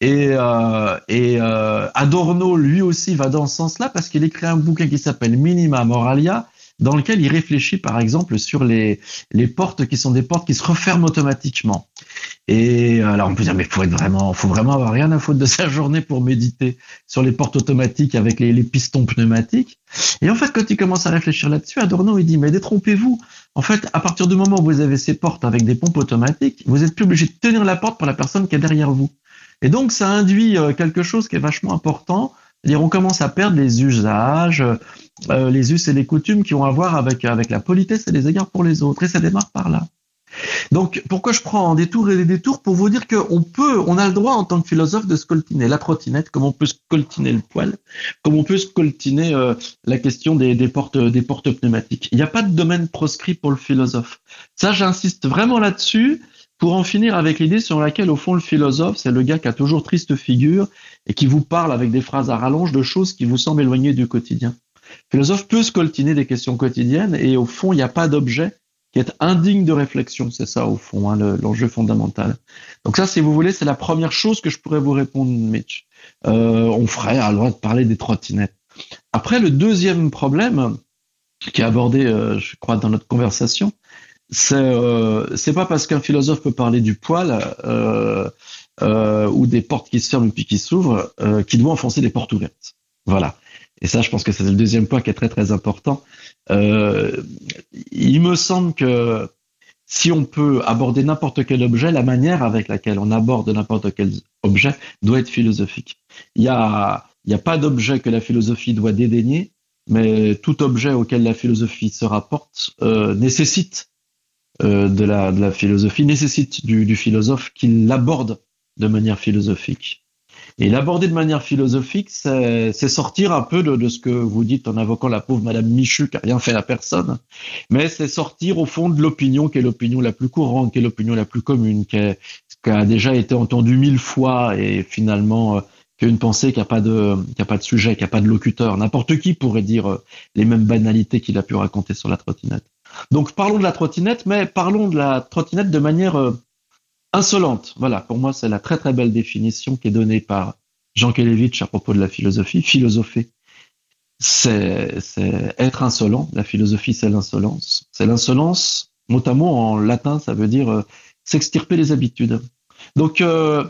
Et, euh, et euh, Adorno, lui aussi, va dans ce sens-là parce qu'il écrit un bouquin qui s'appelle Minima Moralia, dans lequel il réfléchit, par exemple, sur les, les portes qui sont des portes qui se referment automatiquement. Et alors on peut dire mais faut être vraiment, faut vraiment avoir rien à foutre de sa journée pour méditer sur les portes automatiques avec les, les pistons pneumatiques. Et en fait, quand il commence à réfléchir là-dessus, Adorno il dit mais détrompez-vous. En fait, à partir du moment où vous avez ces portes avec des pompes automatiques, vous êtes plus obligé de tenir la porte pour la personne qui est derrière vous. Et donc ça induit euh, quelque chose qui est vachement important. C'est-à-dire on commence à perdre les usages, euh, les us et les coutumes qui ont à voir avec avec la politesse et les égards pour les autres. Et ça démarre par là. Donc, pourquoi je prends des tours et des détours pour vous dire qu'on peut, on a le droit en tant que philosophe de scoltiner la trottinette, comme on peut scoltiner le poil, comme on peut scoltiner euh, la question des, portes, des portes pneumatiques. Il n'y a pas de domaine proscrit pour le philosophe. Ça, j'insiste vraiment là-dessus pour en finir avec l'idée sur laquelle, au fond, le philosophe, c'est le gars qui a toujours triste figure et qui vous parle avec des phrases à rallonge de choses qui vous semblent éloignées du quotidien. Le philosophe peut scoltiner des questions quotidiennes et au fond, il n'y a pas d'objet qui est indigne de réflexion. C'est ça, au fond, hein, l'enjeu fondamental. Donc ça, si vous voulez, c'est la première chose que je pourrais vous répondre, Mitch. Euh, on ferait à droit de parler des trottinettes. Après, le deuxième problème qui est abordé, euh, je crois, dans notre conversation, c'est euh, c'est pas parce qu'un philosophe peut parler du poil euh, euh, ou des portes qui se ferment puis qui s'ouvrent qu'il doit enfoncer des portes ouvertes. Voilà. Et ça, je pense que c'est le deuxième point qui est très très important. Euh, il me semble que si on peut aborder n'importe quel objet, la manière avec laquelle on aborde n'importe quel objet doit être philosophique. Il n'y a, il a pas d'objet que la philosophie doit dédaigner, mais tout objet auquel la philosophie se rapporte euh, nécessite euh, de, la, de la philosophie, nécessite du, du philosophe qu'il l'aborde de manière philosophique. Et l'aborder de manière philosophique, c'est sortir un peu de, de, ce que vous dites en invoquant la pauvre Madame Michu qui a rien fait à personne, mais c'est sortir au fond de l'opinion qui est l'opinion la plus courante, qui est l'opinion la plus commune, qui, est, qui, a déjà été entendue mille fois et finalement euh, qui a une pensée qui n'a pas de qui a pas de sujet, qui n'a pas de locuteur. N'importe qui pourrait dire euh, les mêmes banalités qu'il a pu raconter sur la trottinette. Donc parlons de la trottinette, mais parlons de la trottinette de manière euh, insolente. Voilà, pour moi, c'est la très très belle définition qui est donnée par Jean Kelevitch à propos de la philosophie. Philosopher, c'est être insolent. La philosophie, c'est l'insolence. C'est l'insolence, notamment en latin, ça veut dire euh, s'extirper les habitudes. Donc, euh,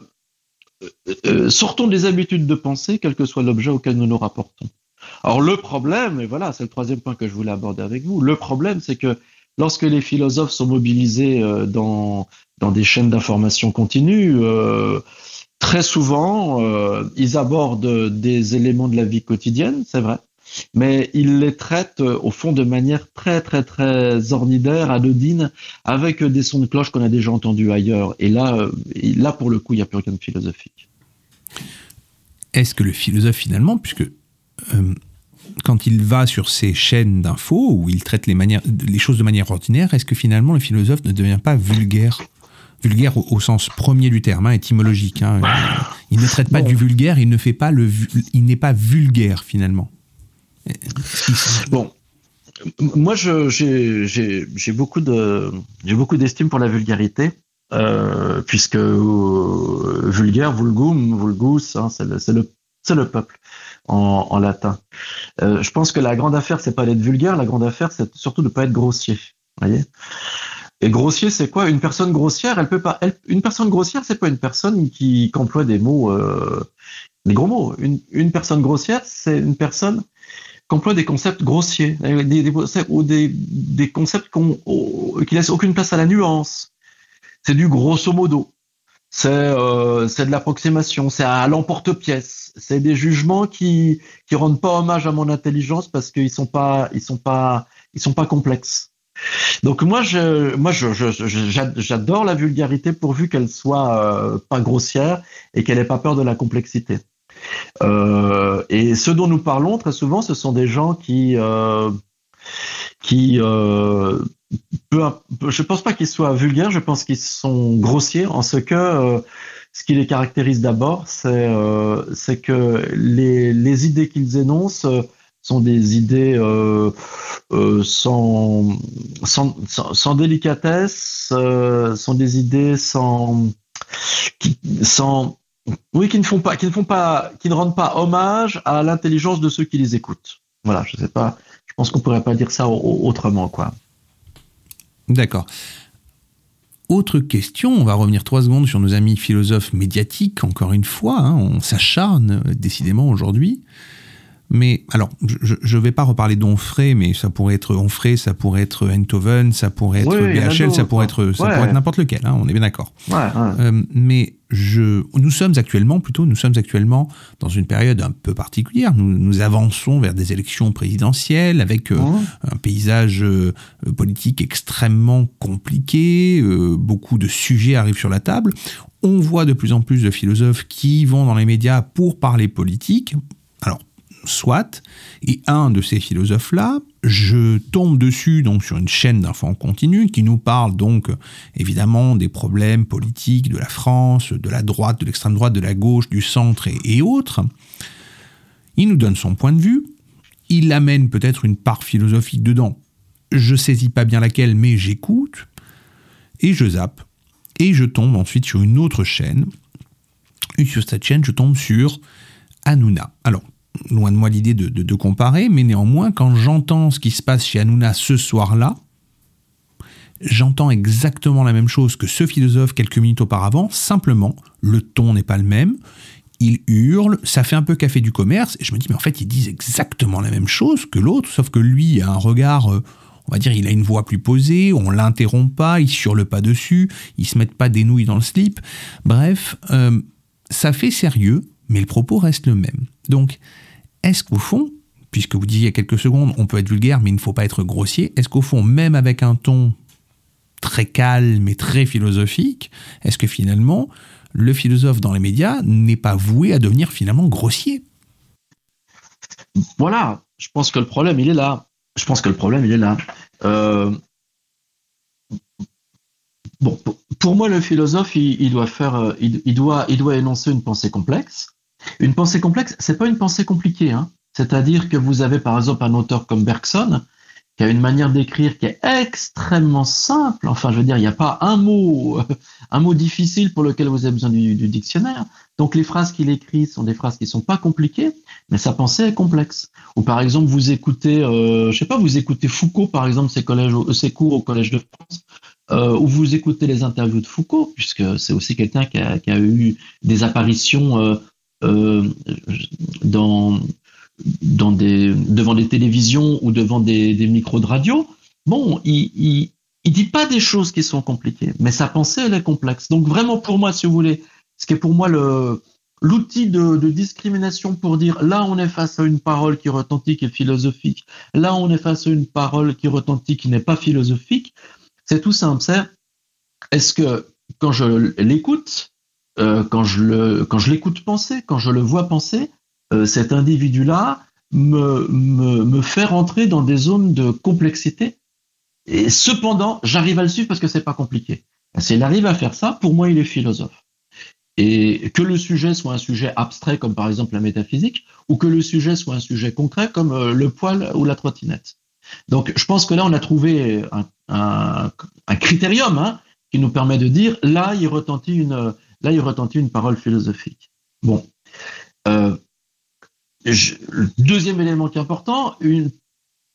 euh, sortons des habitudes de pensée, quel que soit l'objet auquel nous nous rapportons. Alors le problème, et voilà, c'est le troisième point que je voulais aborder avec vous, le problème, c'est que lorsque les philosophes sont mobilisés dans, dans des chaînes d'information continues, euh, très souvent, euh, ils abordent des éléments de la vie quotidienne, c'est vrai, mais ils les traitent euh, au fond de manière très très très ornidaire, anodine, avec des sons de cloche qu'on a déjà entendus ailleurs. Et là, là pour le coup, il n'y a plus rien de philosophique. Est-ce que le philosophe finalement, puisque quand il va sur ces chaînes d'infos où il traite les, manières, les choses de manière ordinaire, est-ce que finalement le philosophe ne devient pas vulgaire? Vulgaire au, sens premier du terme, hein, étymologique. Hein. Il ne traite pas du vulgaire, il ne fait pas le, il n'est pas vulgaire finalement. Bon, moi j'ai beaucoup de j'ai beaucoup d'estime pour la vulgarité. Euh, puisque euh, vulgaire, vulgum, vulgus, hein, c'est le, le, le, peuple en, latin. Euh, je pense que la grande affaire, c'est pas d'être vulgaire, la grande affaire, c'est surtout de pas être grossier. Voyez et grossier, c'est quoi? Une personne grossière, elle peut pas. une personne grossière, c'est pas une personne qui, emploie des mots, euh, des gros mots. Une, personne grossière, c'est une personne qui emploie des concepts grossiers, des, ou des concepts qui laissent aucune place à la nuance. C'est du grosso modo. C'est euh, de l'approximation, c'est à l'emporte-pièce. C'est des jugements qui qui rendent pas hommage à mon intelligence parce qu'ils sont pas ils sont pas ils sont pas complexes. Donc moi, je, moi, j'adore la vulgarité pourvu qu'elle soit euh, pas grossière et qu'elle ait pas peur de la complexité. Euh, et ce dont nous parlons très souvent, ce sont des gens qui, euh, qui, euh, peu, je pense pas qu'ils soient vulgaires, je pense qu'ils sont grossiers en ce que euh, ce qui les caractérise d'abord, c'est c'est que les, les idées qu'ils énoncent sont des idées euh, euh, sans, sans, sans, délicatesse, euh, sont des idées sans, qui, sans, oui, qui ne font pas, qui ne font pas, qui ne rendent pas hommage à l'intelligence de ceux qui les écoutent. Voilà, je sais pas, pense qu'on pourrait pas dire ça autrement, quoi. D'accord. Autre question, on va revenir trois secondes sur nos amis philosophes médiatiques, encore une fois, hein, on s'acharne décidément aujourd'hui. Mais alors, je ne vais pas reparler d'Onfray, mais ça pourrait être Onfray, ça pourrait être Eindhoven, ça pourrait être BHL, ça pourrait être, ça pourrait être n'importe lequel. Hein, on est bien d'accord. Euh, mais je, nous sommes actuellement, plutôt, nous sommes actuellement dans une période un peu particulière. Nous, nous avançons vers des élections présidentielles avec euh, un paysage euh, politique extrêmement compliqué. beaucoup de sujets arrivent sur la table. On voit de plus en plus de philosophes qui vont dans les médias pour parler politique. Alors soit. Et un de ces philosophes-là, je tombe dessus donc sur une chaîne d'infos en continu qui nous parle donc évidemment des problèmes politiques de la France, de la droite, de l'extrême droite, de la gauche, du centre et, autres. Il nous donne son point de vue. Il amène peut-être une part philosophique dedans. Je saisis pas bien laquelle, mais j'écoute et je zappe. Et je tombe ensuite sur une autre chaîne. Et sur cette chaîne, je tombe sur Hanouna. Alors, loin de moi l'idée de, comparer, mais néanmoins, quand j'entends ce qui se passe chez Hanouna ce soir-là, j'entends exactement la même chose que ce philosophe quelques minutes auparavant, simplement, le ton n'est pas le même, il hurle, ça fait un peu café du commerce, et je me dis, mais en fait, ils disent exactement la même chose que l'autre, sauf que lui a un regard, euh, on va dire, il a une voix plus posée, on l'interrompt pas, il hurle pas dessus, il se met pas des nouilles dans le slip, bref, euh, ça fait sérieux, mais le propos reste le même. Donc, est-ce qu'au fond, puisque vous disiez il y a quelques secondes, on peut être vulgaire, mais il ne faut pas être grossier, est-ce qu'au fond, même avec un ton très calme et très philosophique, est-ce que finalement, le philosophe dans les médias n'est pas voué à devenir finalement grossier? Voilà, je pense que le problème, il est là. Je pense que le problème, il est là. Euh, bon, pour moi, le philosophe, il, doit faire, euh, il, doit, il doit énoncer une pensée complexe. Une pensée complexe, c'est pas une pensée compliquée. Hein. C'est-à-dire que vous avez par exemple un auteur comme Bergson qui a une manière d'écrire qui est extrêmement simple. Enfin, je veux dire, il n'y a pas un mot, un mot difficile pour lequel vous avez besoin du, dictionnaire. Donc, les phrases qu'il écrit sont des phrases qui sont pas compliquées, mais sa pensée est complexe. Ou par exemple, vous écoutez, euh, je sais pas, vous écoutez Foucault, par exemple, ses collèges, ses cours au Collège de France, euh, ou vous écoutez les interviews de Foucault, puisque c'est aussi quelqu'un qui a, qui a, eu des apparitions euh dans dans des, devant des télévisions ou devant des, des micros de radio, bon, il, il, il, dit pas des choses qui sont compliquées, mais sa pensée, elle est complexe. Donc vraiment, pour moi, si vous voulez, ce qui est pour moi le, l'outil de, de, discrimination pour dire là, on est face à une parole qui retentit, qui est philosophique, là, on est face à une parole qui retentit, qui n'est pas philosophique, c'est tout simple. C'est est-ce que quand je l'écoute, euh, quand je le, quand je l'écoute penser, quand je le vois penser, euh, cet individu-là me, me, me fait rentrer dans des zones de complexité. Et cependant, j'arrive à le suivre parce que c'est pas compliqué. S'il arrive à faire ça, pour moi, il est philosophe. Et que le sujet soit un sujet abstrait, comme par exemple la métaphysique, ou que le sujet soit un sujet concret, comme euh, le poil ou la trottinette. Donc, je pense que là, on a trouvé un, un, critérium hein, qui nous permet de dire là, il retentit une, là, il retentit une parole philosophique. Bon, euh, deuxième élément qui est important, une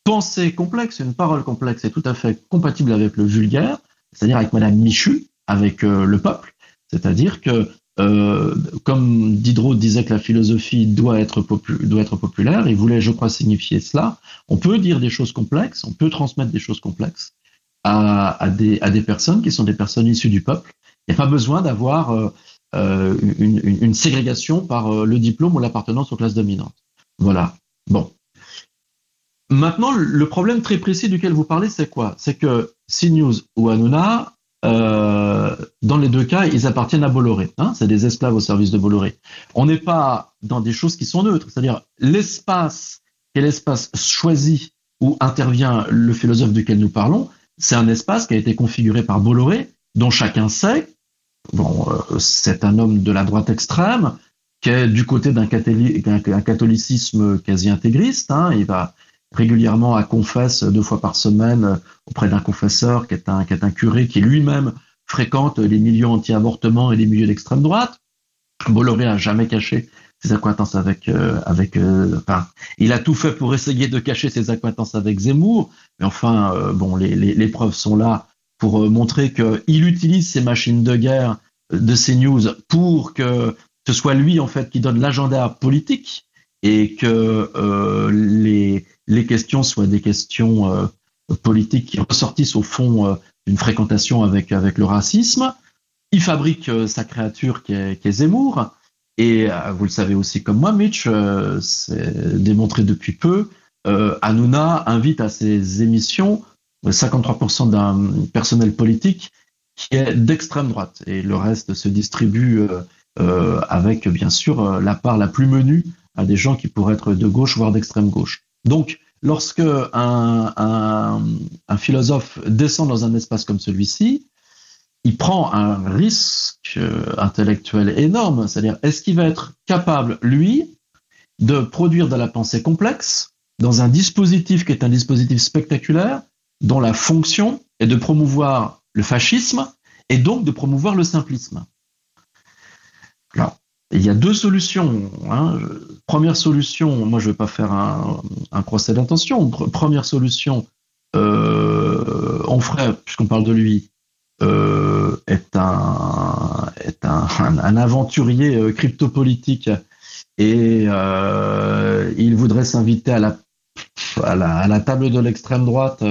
pensée complexe, une parole complexe est tout à fait compatible avec le vulgaire, c'est-à-dire avec Madame Michu, avec euh, le peuple, c'est-à-dire que euh, comme Diderot disait que la philosophie doit être, populaire, il voulait, je crois, signifier cela. On peut dire des choses complexes, on peut transmettre des choses complexes à des personnes qui sont des personnes issues du peuple. Il n'y a pas besoin d'avoir euh, euh, une, ségrégation par euh, le diplôme ou l'appartenance aux classes dominantes. Voilà. Bon. Maintenant, le problème très précis duquel vous parlez, c'est quoi? C'est que CNews ou Hanouna, dans les deux cas, ils appartiennent à Bolloré. Hein? C'est des esclaves au service de Bolloré. On n'est pas dans des choses qui sont neutres. C'est-à-dire l'espace, quel l'espace choisi où intervient le philosophe duquel nous parlons, c'est un espace qui a été configuré par Bolloré, dont chacun sait bon, euh, c'est un homme de la droite extrême qui est du côté d'un catholicisme quasi intégriste. Hein. Il va régulièrement à confesse deux fois par semaine auprès d'un confesseur qui est un, curé qui lui-même fréquente les milieux anti-avortement et les milieux d'extrême droite. Bolloré a jamais caché ses acquaintances avec, euh, avec, euh, enfin, il a tout fait pour essayer de cacher ses acquaintances avec Zemmour, mais enfin, bon, les, les, les, preuves sont là pour euh, montrer qu'il utilise ces machines de guerre de ces news pour que ce soit lui en fait qui donne l'agenda politique et que euh, les, les questions soient des questions euh, politiques qui ressortissent au fond d'une fréquentation avec, avec le racisme. Il fabrique sa créature qui est, qui est Zemmour. Et vous le savez aussi comme moi, Mitch, c'est démontré depuis peu, Hanouna invite à ses émissions 53% d'un personnel politique qui est d'extrême droite et le reste se distribue euh, euh, avec bien sûr euh, la part la plus menue à des gens qui pourraient être de gauche voire d'extrême gauche. Donc lorsque un, un, un, philosophe descend dans un espace comme celui-ci, il prend un risque intellectuel énorme, c'est-à-dire est-ce qu'il va être capable, lui, de produire de la pensée complexe dans un dispositif qui est un dispositif spectaculaire, dont la fonction est de promouvoir le fascisme et donc de promouvoir le simplisme. Alors, il y a deux solutions. Hein. Première solution, moi je ne vais pas faire un, procès d'intention. Première solution, euh, on ferait, puisqu'on parle de lui, euh, est, un, est un, aventurier euh, cryptopolitique et euh, il voudrait s'inviter à la, à la table de l'extrême droite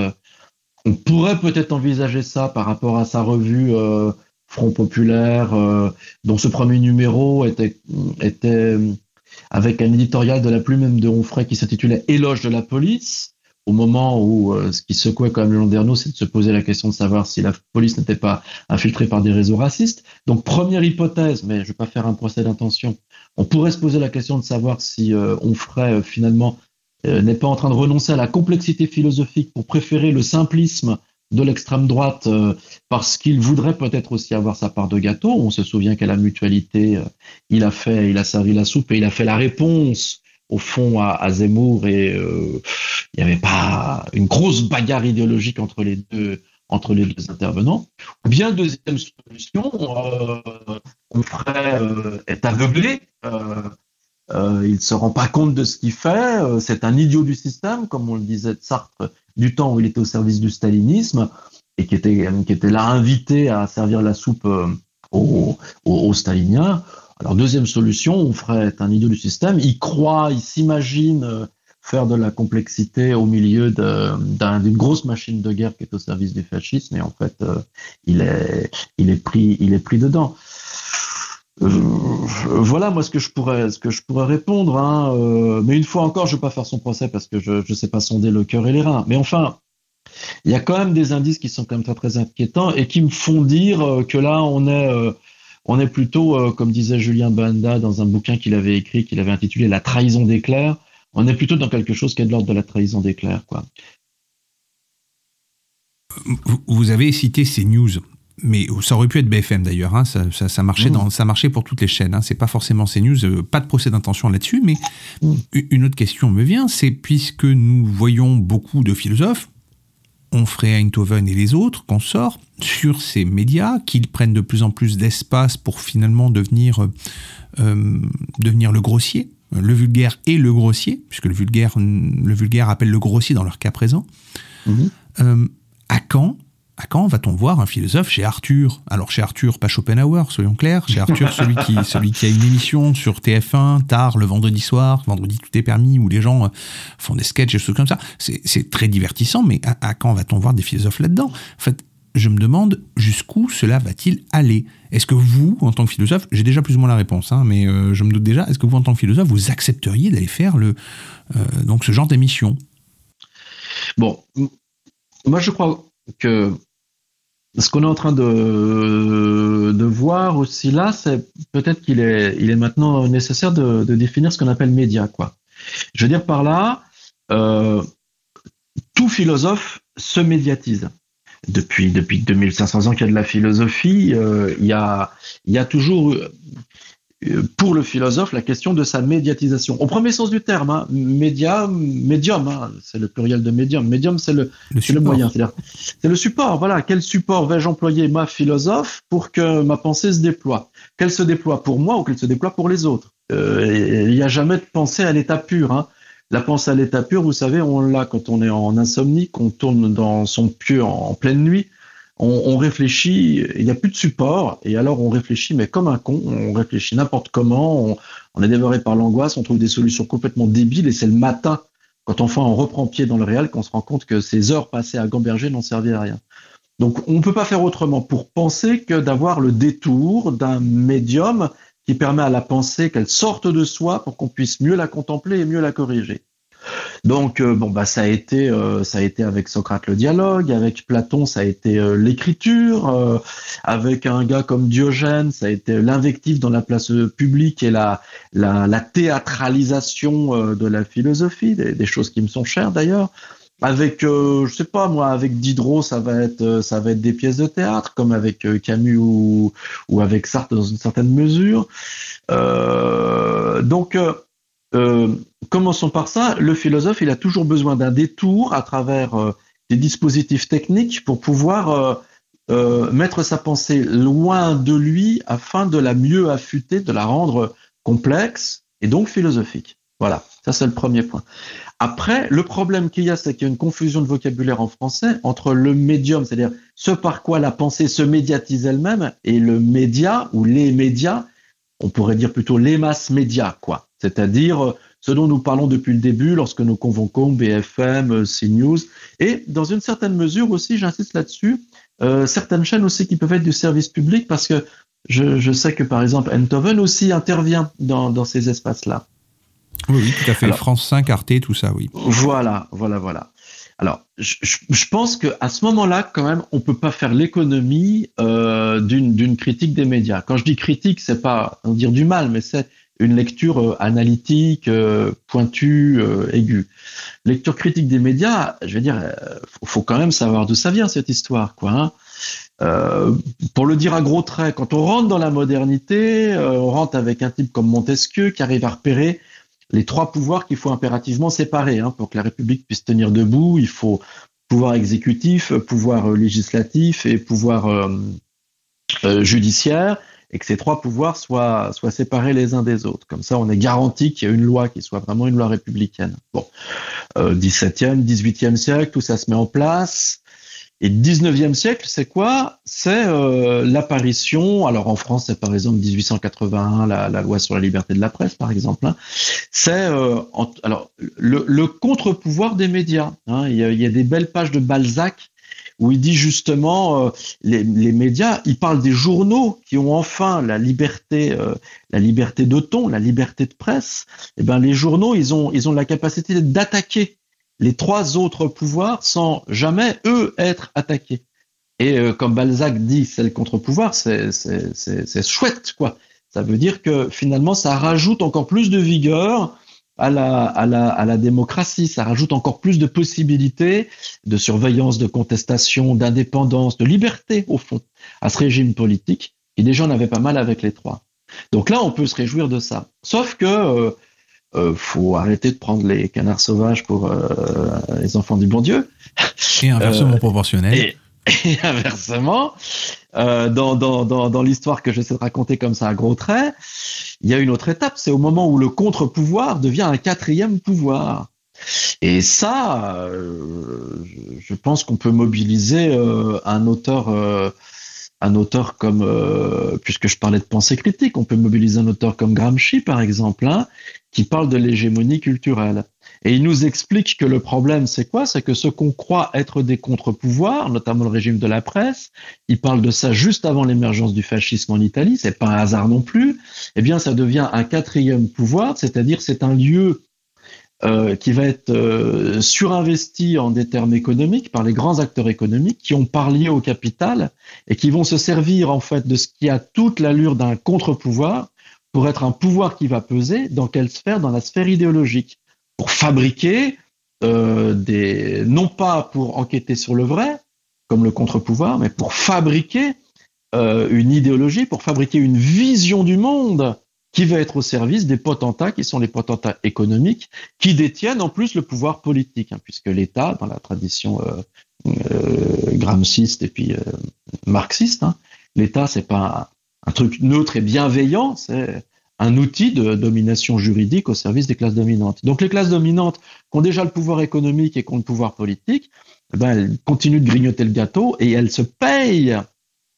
on pourrait peut-être envisager ça par rapport à sa revue euh, Front Populaire, euh, dont ce premier numéro était, était avec un éditorial de la plume de Onfray qui s'intitulait Éloge de la police, au moment où euh, ce qui secouait quand même le Landerneau, c'est de se poser la question de savoir si la police n'était pas infiltrée par des réseaux racistes. Donc première hypothèse, mais je ne vais pas faire un procès d'intention, on pourrait se poser la question de savoir si euh, on ferait euh, finalement n'est pas en train de renoncer à la complexité philosophique pour préférer le simplisme de l'extrême droite parce qu'il voudrait peut-être aussi avoir sa part de gâteau. On se souvient qu'à la mutualité, il a fait, il a servi la soupe et il a fait la réponse au fond à, Zemmour et euh, il n'y avait pas une grosse bagarre idéologique entre les deux entre les deux intervenants. Ou bien deuxième solution, euh, on ferait euh, est aveuglé. il ne se rend pas compte de ce qu'il fait. c'est un idiot du système, comme on le disait de Sartre du temps où il était au service du stalinisme et qui était, qui était là invité à servir la soupe aux, aux staliniens. Alors deuxième solution, on ferait un idiot du système. Il croit, il s'imagine euh, faire de la complexité au milieu d'une grosse machine de guerre qui est au service du fascisme, et en fait, euh, il est, il est pris, il est pris dedans. Euh, voilà moi ce que je pourrais, ce que je pourrais répondre. Hein, mais une fois encore, je vais pas faire son procès parce que je ne sais pas sonder le cœur et les reins. Mais enfin, il y a quand même des indices qui sont quand même très très inquiétants et qui me font dire que là, on est on est plutôt, euh, comme disait Julien Banda dans un bouquin qu'il avait écrit, qu'il avait intitulé La trahison d'éclair, on est plutôt dans quelque chose qui est de l'ordre de la trahison d'éclair. Quoi. Vous avez cité ces news, mais ça aurait pu être BFM d'ailleurs. Hein, ça, marchait mmh. dans, ça marchait pour toutes les chaînes. Hein, c'est pas forcément ces news, euh, pas de procès d'intention là-dessus. Mais mmh. une autre question me vient, c'est puisque nous voyons beaucoup de philosophes, Onfray, Eindhoven et les autres, qu'on sort sur ces médias, qu'ils prennent de plus en plus d'espace pour finalement devenir, euh, devenir le grossier, le vulgaire et le grossier, puisque le vulgaire, le vulgaire appelle le grossier dans leur cas présent. Euh, à quand à quand va-t-on voir un philosophe chez Arthur? Alors chez Arthur, pas Schopenhauer, soyons clairs. Chez Arthur, celui qui, celui qui a une émission sur TF1 tard le vendredi soir, vendredi tout est permis, où les gens euh, font des sketchs et des choses comme ça. C'est très divertissant, mais à, quand va-t-on voir des philosophes là-dedans? En fait, je me demande jusqu'où cela va-t-il aller? Est-ce que vous, en tant que philosophe, j'ai déjà plus ou moins la réponse, hein, mais euh, je me doute déjà, est-ce que vous, en tant que philosophe, vous accepteriez d'aller faire le, euh, donc ce genre d'émission? Bon, moi je crois que ce qu'on est en train de, de voir aussi là, c'est peut-être qu'il est, il est maintenant nécessaire de, de définir ce qu'on appelle média. Quoi. Je veux dire par là, euh, tout philosophe se médiatise. Depuis, depuis 2500 ans qu'il y a de la philosophie, euh, il, y a, il y a toujours pour le philosophe la question de sa médiatisation. Au premier sens du terme, hein, médium, médium, hein, c'est le pluriel de médium. Médium, c'est le, le, moyen, c'est le support. Voilà, quel support vais-je employer ma philosophe pour que ma pensée se déploie? Qu'elle se déploie pour moi ou qu'elle se déploie pour les autres? Euh, Il n'y a jamais de pensée à l'état pur. Hein. La pensée à l'état pur, vous savez, on l'a quand on est en insomnie, qu'on tourne dans son pieu en pleine nuit on, réfléchit, il n'y a plus de support, et alors on réfléchit, mais comme un con, on réfléchit n'importe comment, on, est dévoré par l'angoisse, on trouve des solutions complètement débiles, et c'est le matin, quand enfin on reprend pied dans le réel, qu'on se rend compte que ces heures passées à gamberger n'ont servi à rien. Donc on ne peut pas faire autrement pour penser que d'avoir le détour d'un médium qui permet à la pensée qu'elle sorte de soi pour qu'on puisse mieux la contempler et mieux la corriger. Donc euh, bon bah ça a été euh, ça a été avec Socrate le dialogue, avec Platon ça a été euh, l'écriture, avec un gars comme Diogène ça a été l'invective dans la place publique et la la, la théâtralisation de la philosophie, des, des, choses qui me sont chères d'ailleurs. Avec je sais pas moi avec Diderot ça va être ça va être des pièces de théâtre comme avec Camus ou ou avec Sartre dans une certaine mesure. donc euh, commençons par ça. Le philosophe, il a toujours besoin d'un détour à travers euh, des dispositifs techniques pour pouvoir euh, mettre sa pensée loin de lui afin de la mieux affûter, de la rendre complexe et donc philosophique. Voilà, ça c'est le premier point. Après, le problème qu'il y a, c'est qu'il y a une confusion de vocabulaire en français entre le médium, c'est-à-dire ce par quoi la pensée se médiatise elle-même, et le média ou les médias, on pourrait dire plutôt les masses médias, quoi c'est-à-dire euh, ce dont nous parlons depuis le début lorsque nous convoquons BFM, euh, CNews, et dans une certaine mesure aussi, j'insiste là-dessus, euh, certaines chaînes aussi qui peuvent être du service public, parce que je, sais que par exemple Enthoven aussi intervient dans, ces espaces-là. Oui, oui, tout à fait. France 5, Arte, tout ça, oui. Voilà, voilà, voilà. Alors, je, je pense qu'à ce moment-là, quand même, on peut pas faire l'économie euh, d'une critique des médias. Quand je dis critique, c'est pas dire du mal, mais c'est une lecture euh, analytique, euh, pointue, euh, aiguë. Lecture critique des médias, je veux dire, faut, quand même savoir d'où ça vient cette histoire, quoi. Hein. Pour le dire à gros traits, quand on rentre dans la modernité, on rentre avec un type comme Montesquieu qui arrive à repérer les trois pouvoirs qu'il faut impérativement séparer. Hein, pour que la République puisse tenir debout, il faut pouvoir exécutif, pouvoir législatif et pouvoir judiciaire, et que ces trois pouvoirs soient, séparés les uns des autres. Comme ça, on est garanti qu'il y a une loi qui soit vraiment une loi républicaine. Bon, euh, 17e, 18e siècle, tout ça se met en place. Et 19e siècle, c'est quoi? C'est euh, l'apparition, alors en France, c'est par exemple 1881, la, loi sur la liberté de la presse, par exemple. Hein. C'est euh, alors le, contre-pouvoir des médias. Hein. Il, y a, des belles pages de Balzac où il dit justement euh, les, les, médias, il parle des journaux qui ont enfin la liberté, euh, la liberté de ton, la liberté de presse. Eh ben les journaux, ils ont ils ont la capacité d'attaquer les trois autres pouvoirs sans jamais, eux, être attaqués. Et euh, comme Balzac dit, c'est le contre-pouvoir, c'est chouette, quoi. Ça veut dire que finalement, ça rajoute encore plus de vigueur à la, à la, à la démocratie, ça rajoute encore plus de possibilités de surveillance, de contestation, d'indépendance, de liberté, au fond, à ce régime politique. Et déjà, on avait pas mal avec les trois. Donc là, on peut se réjouir de ça. Sauf que euh, euh, faut arrêter de prendre les canards sauvages pour euh, les enfants du bon Dieu. Et inversement euh, proportionnel. Et, et inversement, dans, dans, dans, dans l'histoire que j'essaie de raconter comme ça à gros traits, il y a une autre étape, c'est au moment où le contre-pouvoir devient un quatrième pouvoir. Et ça, euh, je pense qu'on peut mobiliser euh, un auteur un auteur comme, euh, puisque je parlais de pensée critique, on peut mobiliser un auteur comme Gramsci, par exemple, hein, qui parle de l'hégémonie culturelle. Et il nous explique que le problème, c'est quoi? C'est que ce qu'on croit être des contre-pouvoirs, notamment le régime de la presse, il parle de ça juste avant l'émergence du fascisme en Italie, c'est pas un hasard non plus, eh bien ça devient un quatrième pouvoir, c'est-à-dire c'est un lieu euh, qui va être euh, surinvesti en des termes économiques par les grands acteurs économiques qui ont parlé au capital et qui vont se servir en fait de ce qui a toute l'allure d'un contre-pouvoir pour être un pouvoir qui va peser dans quelle sphère? Dans la sphère idéologique, pour fabriquer euh, des non pas pour enquêter sur le vrai comme le contre-pouvoir, mais pour fabriquer euh, une idéologie, pour fabriquer une vision du monde qui va être au service des potentats qui sont les potentats économiques, qui détiennent en plus le pouvoir politique, hein, puisque l'État, dans la tradition euh, gramsciste et puis marxiste, hein, l'État c'est pas un, un, truc neutre et bienveillant, c'est un outil de domination juridique au service des classes dominantes. Donc les classes dominantes qui ont déjà le pouvoir économique et qui ont le pouvoir politique, eh ben, elles continuent de grignoter le gâteau et elles se payent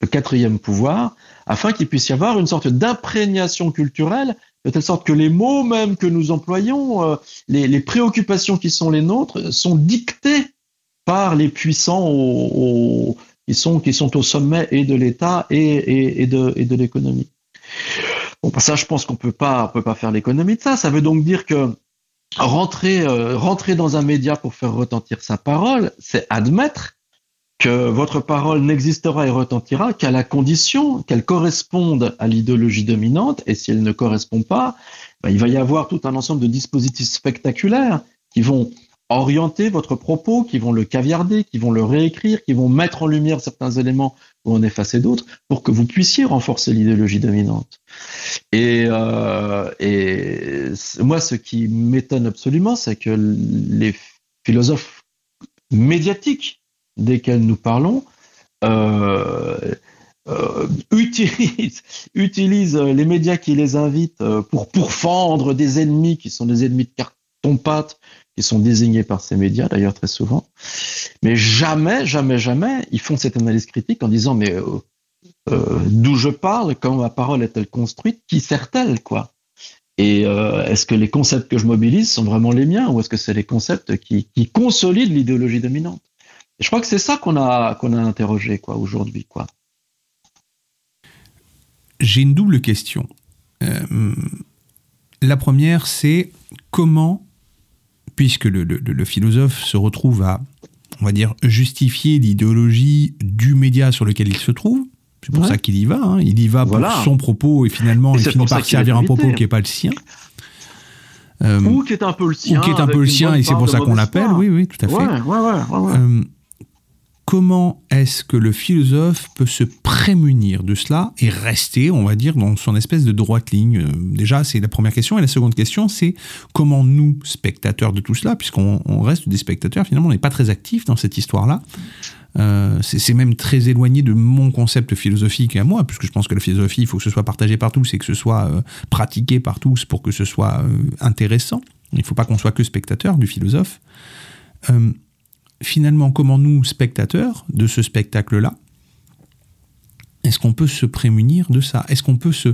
le quatrième pouvoir, afin qu'il puisse y avoir une sorte d'imprégnation culturelle, de telle sorte que les mots même que nous employons, euh, les, préoccupations qui sont les nôtres, sont dictées par les puissants au, au, qui, sont, qui sont au sommet et de l'État et, de, et de l'économie. Bon, ça, je pense qu'on peut pas, on peut pas faire l'économie de ça. Ça veut donc dire que rentrer, euh, rentrer dans un média pour faire retentir sa parole, c'est admettre que votre parole n'existera et retentira qu'à la condition qu'elle corresponde à l'idéologie dominante, et si elle ne correspond pas, ben, il va y avoir tout un ensemble de dispositifs spectaculaires qui vont orienter votre propos, qui vont le caviarder, qui vont le réécrire, qui vont mettre en lumière certains éléments ou en effacer d'autres, pour que vous puissiez renforcer l'idéologie dominante. Et, euh, et moi, ce qui m'étonne absolument, c'est que les philosophes médiatiques desquels nous parlons euh, euh, utilisent, utilisent les médias qui les invitent pour pourfendre des ennemis qui sont des ennemis de carton-pâte, qui sont désignés par ces médias d'ailleurs très souvent. Mais jamais, jamais, jamais, ils font cette analyse critique en disant mais euh, euh, d'où je parle, comment ma parole est-elle construite, qui sert-elle quoi? Et euh, est-ce que les concepts que je mobilise sont vraiment les miens ou est-ce que c'est les concepts qui, qui consolident l'idéologie dominante? Je crois que c'est ça qu'on a, a interrogé quoi, aujourd'hui. Quoi. J'ai une double question. La première, c'est comment, puisque le, le- le philosophe se retrouve à, on va dire, justifier l'idéologie du média sur lequel il se trouve, c'est pour Ouais. ça qu'il y va, hein, il y va pour Voilà. son propos et finalement Et il finit pour par servir un propos qui n'est pas le sien. Euh, Ou qui est un peu le sien. ou qui est un peu le sien et c'est pour ça qu'on l'appelle, foi. oui, oui, tout à fait. Ouais, ouais, ouais, ouais, ouais. Euh, comment est-ce que le philosophe peut se prémunir de cela et rester, on va dire, dans son espèce de droite ligne? Euh, Déjà, c'est la première question. Et la seconde question, c'est comment nous, spectateurs de tout cela, puisqu'on on reste des spectateurs, finalement, on n'est pas très actifs dans cette histoire-là. Euh, c'est même très éloigné de mon concept philosophique à moi, puisque je pense que la philosophie, il faut que ce soit partagé par tous et que ce soit euh, pratiqué par tous pour que ce soit intéressant. Il ne faut pas qu'on soit que spectateur du philosophe. Finalement, comment nous, spectateurs de ce spectacle-là, est-ce qu'on peut se prémunir de ça? Est-ce qu'on peut se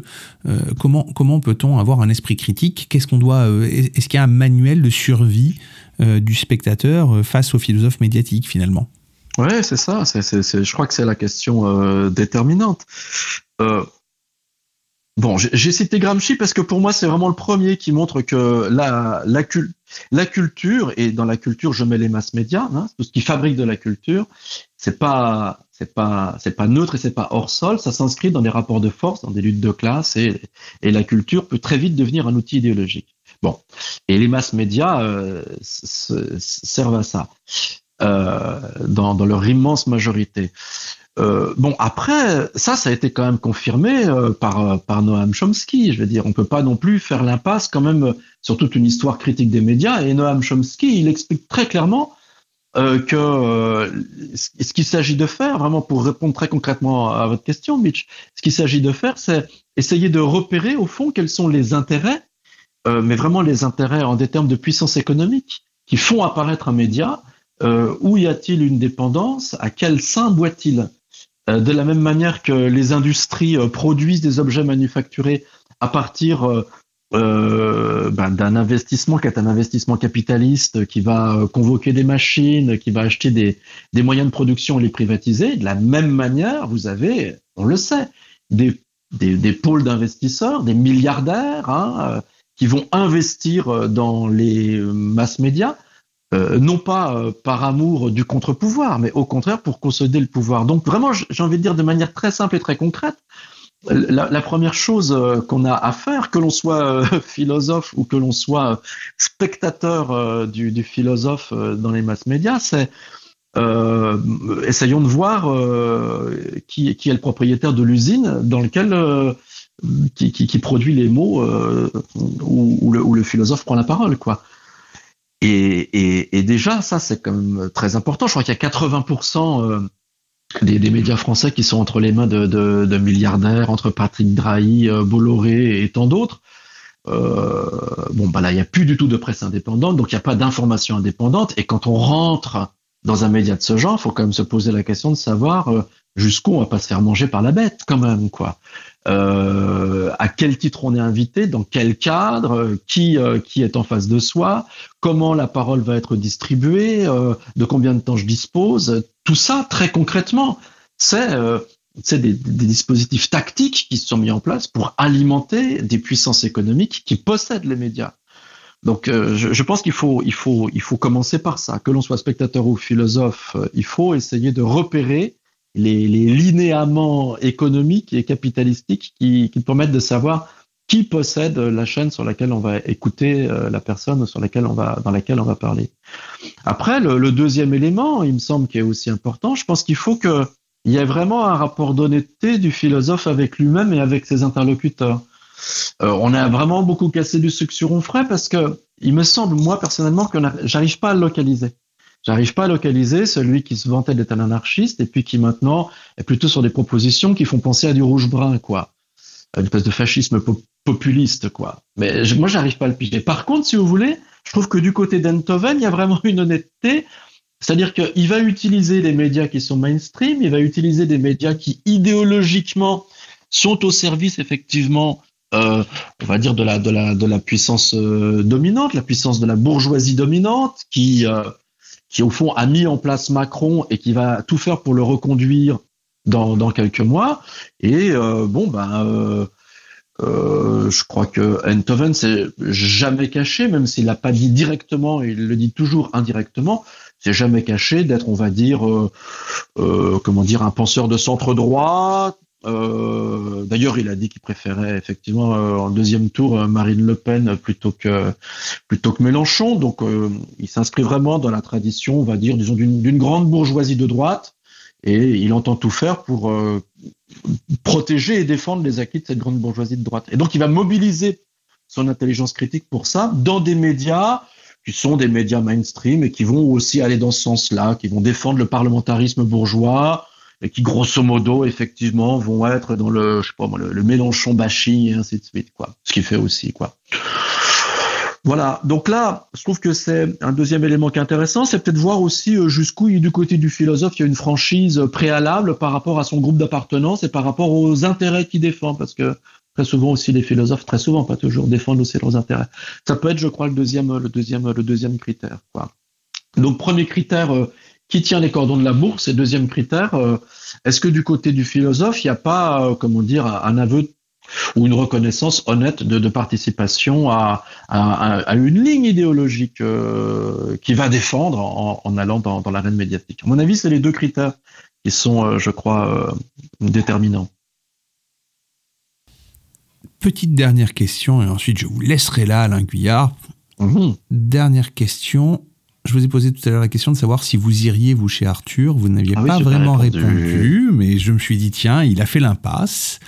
euh, comment comment peut-on avoir un esprit critique? Qu'est-ce qu'on doit euh, est- Est-ce qu'il y a un manuel de survie euh, du spectateur face au philosophe médiatique finalement? Ouais, c'est ça. Je crois que c'est la question déterminante. Bon, j'ai, cité Gramsci parce que pour moi, c'est vraiment le premier qui montre que la, la, la culture, et dans la culture, je mets les masses médias, hein, tout ce qui fabrique de la culture, c'est pas, c'est pas, c'est pas neutre et c'est pas hors sol. Ça s'inscrit dans des rapports de force, dans des luttes de classe, et, et la culture peut très vite devenir un outil idéologique. Bon, et les masses médias euh, servent à ça euh, dans, dans leur immense majorité. Euh, bon, après, ça, ça a été quand même confirmé euh, par, euh, par Noam Chomsky. Je veux dire, on peut pas non plus faire l'impasse quand même sur toute une histoire critique des médias. Et Noam Chomsky, il explique très clairement que ce qu'il s'agit de faire, vraiment pour répondre très concrètement à votre question, Mitch, ce qu'il s'agit de faire, c'est essayer de repérer au fond quels sont les intérêts, mais vraiment les intérêts en des termes de puissance économique, qui font apparaître un média. Où y a-t-il une dépendance? À quel sein boit-il? De la même manière que les industries euh, produisent des objets manufacturés à partir euh, euh, ben, d'un investissement qui est un investissement capitaliste qui va euh, convoquer des machines, qui va acheter des, moyens de production et les privatiser. De la même manière, vous avez, on le sait, des, pôles d'investisseurs, des milliardaires hein, euh, qui vont investir euh, dans les euh, masses médias, euh, non pas euh, par amour du contre-pouvoir, mais au contraire pour consolider le pouvoir. Donc vraiment, j'ai envie de dire de manière très simple et très concrète, la, première chose euh, qu'on a à faire, que l'on soit philosophe ou que l'on soit spectateur du, philosophe dans les masses médias, c'est essayons de voir qui, est le propriétaire de l'usine dans lequel qui, produit les mots où le philosophe prend la parole, quoi. Et, et, et déjà, ça, c'est quand même très important. Je crois qu'il y a 80% euh, des, des médias français qui sont entre les mains de, de, de milliardaires, entre Patrick Drahi, euh, Bolloré et tant d'autres. Euh, bon, bah là, il n'y a plus du tout de presse indépendante, donc il n'y a pas d'information indépendante. Et quand on rentre dans un média de ce genre, il faut quand même se poser la question de savoir euh, jusqu'où on va pas se faire manger par la bête, quand même, quoi. Euh, à quel titre on est invité, dans quel cadre, euh, qui euh, qui est en face de soi, comment la parole va être distribuée, de combien de temps je dispose, tout ça très concrètement, c'est des, dispositifs tactiques qui sont mis en place pour alimenter des puissances économiques qui possèdent les médias. Donc, je, pense qu'il faut, il faut, il faut commencer par ça. Que l'on soit spectateur ou philosophe, il faut essayer de repérer les, linéaments économiques et capitalistiques qui, permettent de savoir qui possède la chaîne sur laquelle on va écouter euh, la personne sur laquelle on va, dans laquelle on va parler. Après, le, deuxième élément, il me semble, qui est aussi important, je pense qu'il faut que il y ait vraiment un rapport d'honnêteté du philosophe avec lui-même et avec ses interlocuteurs. Euh, on a vraiment beaucoup cassé du sucre sur on frais parce que il me semble, moi personnellement, que j'arrive pas à le localiser. J'arrive pas à localiser celui qui se vantait d'être un anarchiste et puis qui maintenant est plutôt sur des propositions qui font penser à du rouge-brun, quoi. Une espèce de fascisme po- populiste, quoi. Mais moi, j'arrive pas à le piger. Par contre, si vous voulez, je trouve que du côté d'Enthoven, il y a vraiment une honnêteté. C'est-à-dire qu'il va utiliser des médias qui sont mainstream, il va utiliser des médias qui idéologiquement sont au service effectivement, euh, on va dire de la de la de la puissance euh, dominante, la puissance de la bourgeoisie dominante, qui euh, qui au fond a mis en place Macron et qui va tout faire pour le reconduire dans dans quelques mois. Et euh, bon ben euh, Euh, je crois que Enthoven s'est jamais caché, même s'il l'a pas dit directement, il le dit toujours indirectement, c'est jamais caché d'être, on va dire, euh, euh, comment dire, un penseur de centre droit. Euh, D'ailleurs, il a dit qu'il préférait effectivement euh, en deuxième tour euh, Marine Le Pen plutôt que plutôt que Mélenchon. Donc, euh, il s'inscrit vraiment dans la tradition, on va dire, disons, d'une grande bourgeoisie de droite, et il entend tout faire pour euh, protéger et défendre les acquis de cette grande bourgeoisie de droite. Et donc, il va mobiliser son intelligence critique pour ça dans des médias qui sont des médias mainstream et qui vont aussi aller dans ce sens-là, qui vont défendre le parlementarisme bourgeois et qui, grosso modo, effectivement, vont être dans le, je sais pas moi, le, le Mélenchon bashing et ainsi de suite, quoi. Ce qui fait aussi, quoi. Voilà. Donc là, je trouve que c'est un deuxième élément qui est intéressant, c'est peut-être voir aussi euh, jusqu'où, du côté du philosophe, il y a une franchise préalable par rapport à son groupe d'appartenance et par rapport aux intérêts qu'il défend, parce que très souvent aussi les philosophes, très souvent, pas toujours, défendent aussi leurs intérêts. Ça peut être, je crois, le deuxième, le deuxième, le deuxième critère. Quoi. Donc premier critère, euh, qui tient les cordons de la bourse Et deuxième critère, euh, est-ce que du côté du philosophe, il n'y a pas, euh, comment dire, un aveu ou une reconnaissance honnête de, de participation à, à, à, une ligne idéologique euh, qui va défendre en, en allant dans, dans l'arène médiatique? À mon avis, c'est les deux critères qui sont, euh, je crois, euh, déterminants. Petite dernière question, et ensuite je vous laisserai là, Alain Guyard. Mmh. Dernière question. Je vous ai posé tout à l'heure la question de savoir si vous iriez, vous, chez Arthur. Vous n'aviez Ah oui, pas vraiment répondu. répondu, mais je me suis dit, tiens, il a fait l'impasse.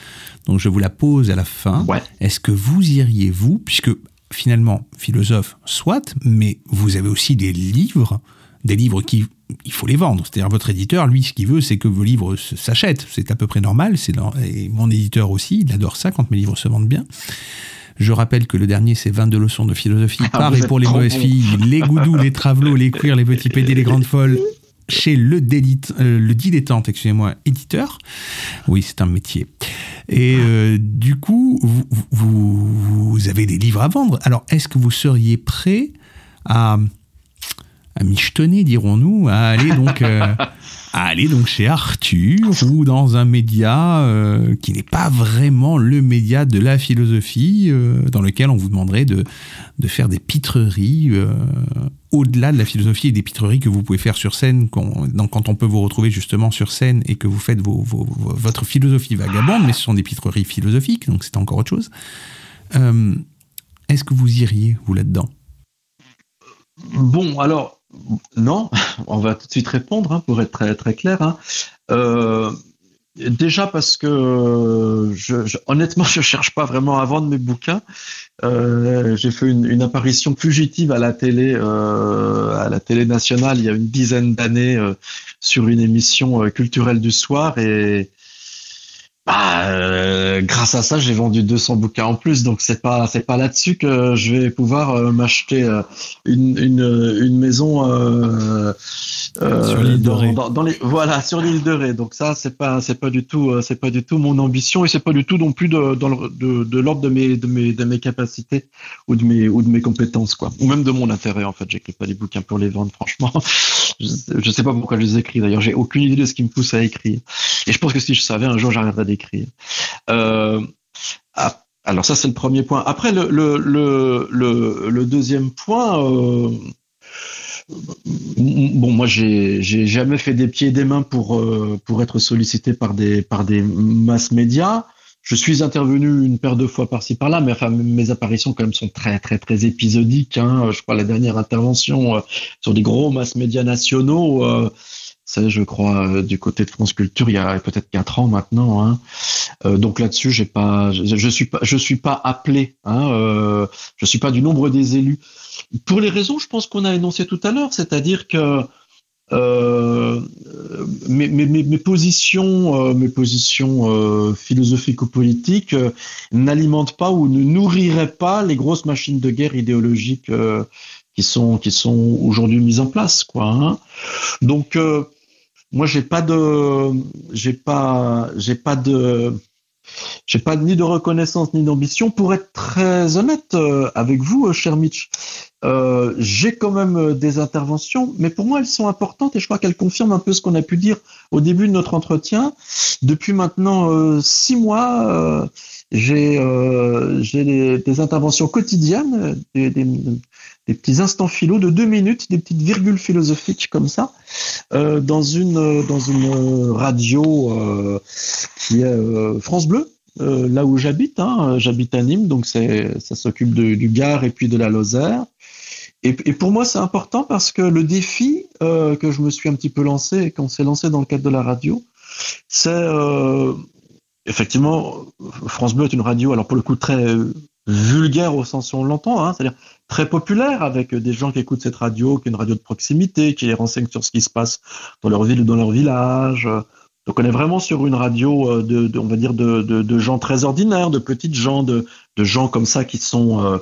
Donc je vous la pose à la fin. Ouais. Est-ce que vous iriez, vous, puisque finalement, philosophe, soit, mais vous avez aussi des livres, des livres qui, il faut les vendre. C'est-à-dire, votre éditeur, lui, ce qu'il veut, c'est que vos livres s'achètent. C'est à peu près normal. C'est dans- et mon éditeur aussi, il adore ça quand mes livres se vendent bien. Je rappelle que le dernier, c'est 22 leçons de philosophie Ah, par et pour les mauvaises bon. filles, les goudous, les travelots, les cuirs, les petits pédés, les grandes folles, chez le, délite, euh, le dilettante, excusez-moi, éditeur. Oui, c'est un métier. Et euh, du coup, vous, vous, vous avez des livres à vendre. Alors, est-ce que vous seriez prêt à, à michetonner, dirons-nous, à aller donc, euh, à aller donc chez Arthur ou dans un média euh, qui n'est pas vraiment le média de la philosophie, euh, dans lequel on vous demanderait de, de faire des pitreries euh, au-delà de la philosophie et des pitreries que vous pouvez faire sur scène, quand, donc quand on peut vous retrouver justement sur scène et que vous faites vos, vos- vos- votre philosophie vagabonde, mais ce sont des pitreries philosophiques, donc c'est encore autre chose. Euh, Est-ce que vous iriez, vous, là-dedans? Bon, alors, non, on va tout de suite répondre, hein, pour être très, très clair. hein. Euh, déjà parce que, je, je- honnêtement, je cherche pas vraiment à vendre mes bouquins. Euh, J'ai fait une, apparition fugitive à la télé, euh, à la télé nationale, il y a une dizaine d'années, sur une émission culturelle du soir, et bah, euh, grâce à ça, j'ai vendu 200 bouquins en plus. Donc c'est pas, c'est pas là-dessus que je vais pouvoir euh, m'acheter euh, une, une, une maison euh, euh, Sur l'île de Ré. dans- dans les, voilà, sur l'île de Ré. Donc ça, c'est pas, c'est pas du tout, c'est pas du tout mon ambition et c'est pas du tout non plus de, dans le- de, de l'ordre de mes, de mes, de mes capacités ou de mes, ou de mes compétences, quoi. Ou même de mon intérêt, en fait. J'écris pas des bouquins pour les vendre, franchement. Je, je sais pas pourquoi je les écris. D'ailleurs, j'ai aucune idée de ce qui me pousse à écrire. Et je pense que si je savais, un jour, j'arrêterais d'écrire. Euh, ah, alors ça, c'est le premier point. Après, le, deuxième point, euh, bon, moi, j'ai jamais fait des pieds et des mains pour euh, pour être sollicité par des par des masses médias. Je suis intervenu une paire de fois par-ci par-là, mais enfin mes apparitions quand même sont très très très épisodiques. Hein. Je crois la dernière intervention euh, sur des gros masses médias nationaux, euh, c'est je crois euh, du côté de France Culture il y a peut-être quatre ans maintenant. Hein. Euh, donc là-dessus, j'ai pas, je, je suis pas, je suis pas appelé. Hein, euh, je suis pas du nombre des élus. Pour les raisons, je pense qu'on a énoncé tout à l'heure, c'est-à-dire que mes, mes, mes, mes positions, euh, mes positions euh, philosophiques ou politiques euh, n'alimentent pas ou ne nourriraient pas les grosses machines de guerre idéologiques euh, qui sont qui sont aujourd'hui mises en place, quoi. Hein. Donc euh, moi, j'ai pas de, j'ai pas, j'ai pas de, j'ai pas ni de reconnaissance ni d'ambition. Pour être très honnête euh, avec vous, euh, cher Mitch, euh, j'ai quand même euh, des interventions, mais pour moi, elles sont importantes et je crois qu'elles confirment un peu ce qu'on a pu dire au début de notre entretien. Depuis maintenant euh, six mois, j'ai euh, des, des interventions quotidiennes, des, des, des petits instants philo de deux minutes, des petites virgules philosophiques comme ça, euh, dans une dans une radio euh, qui est euh, France Bleu, euh, là où j'habite. Hein, j'habite à Nîmes, donc c'est ça s'occupe du Gard et puis de la Lozère. Et, et pour moi, c'est important parce que le défi euh, que je me suis un petit peu lancé et qu'on s'est lancé dans le cadre de la radio, c'est effectivement France Bleu est une radio, alors pour le coup très euh, vulgaire au sens où on l'entend, hein, c'est-à-dire très populaire avec des gens qui écoutent cette radio, qui est une radio de proximité, qui les renseigne sur ce qui se passe dans leur ville ou dans leur village. Donc on est vraiment sur une radio euh, de, on va dire de, gens très ordinaires, de petites gens, de, gens comme ça qui sont euh,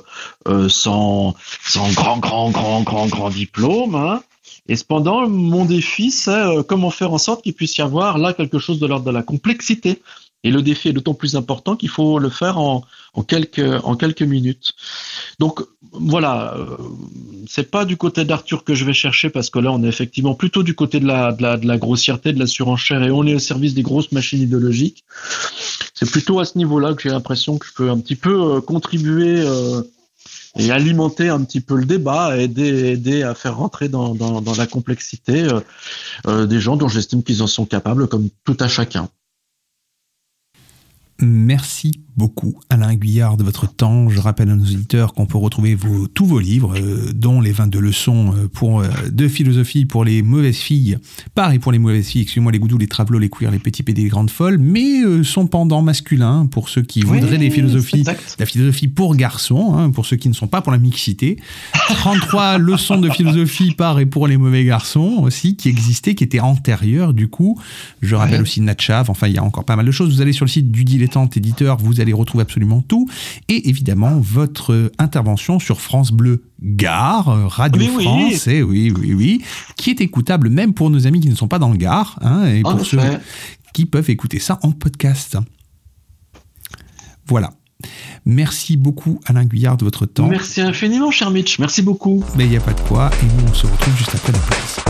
euh, sans, sans grand, grand, grand, grand, grand diplôme. Hein. Et cependant, mon défi, c'est comment faire en sorte qu'il puisse y avoir là quelque chose de l'ordre de la complexité. Et le défi est d'autant plus important qu'il faut le faire en, en, quelques, en quelques minutes. Donc voilà, euh, c'est pas du côté d'Arthur que je vais chercher parce que là on est effectivement plutôt du côté de la, de la, de la grossièreté, de la surenchère et on est au service des grosses machines idéologiques. C'est plutôt à ce niveau-là que j'ai l'impression que je peux un petit peu euh, contribuer euh, et alimenter un petit peu le débat, aider, aider à faire rentrer dans, dans, dans la complexité des gens dont j'estime qu'ils en sont capables, comme tout à chacun. Merci beaucoup Alain Guyard de votre temps. Je rappelle à nos auditeurs qu'on peut retrouver vos, tous vos livres, euh, dont les 22 leçons euh, pour, euh, de philosophie pour les mauvaises filles. Pareil pour les mauvaises filles, excusez-moi, les goudous, les travelots, les queers, les petits pédés, les grandes folles, mais euh, son pendant masculin pour ceux qui Oui, voudraient des philosophies, exact. la philosophie pour garçons, hein, pour ceux qui ne sont pas pour la mixité. 33 leçons de philosophie par et pour les mauvais garçons aussi, qui existaient, qui étaient antérieures du coup. Je rappelle Ouais. aussi Natchav, enfin il y a encore pas mal de choses. Vous allez sur le site du Dilettante Éditeur, vous allez retrouver absolument tout. Et évidemment, votre euh, intervention sur France Bleu Gare, euh, Radio Oui, oui. France, et oui, oui, oui, qui est écoutable même pour nos amis qui ne sont pas dans le Gard, hein, et En pour ceux qui peuvent écouter ça en podcast. Voilà. Merci beaucoup Alain Guyard de votre temps. Merci infiniment, cher Mitch. Merci beaucoup. Mais il n'y a pas de quoi, et nous on se retrouve juste après la pause.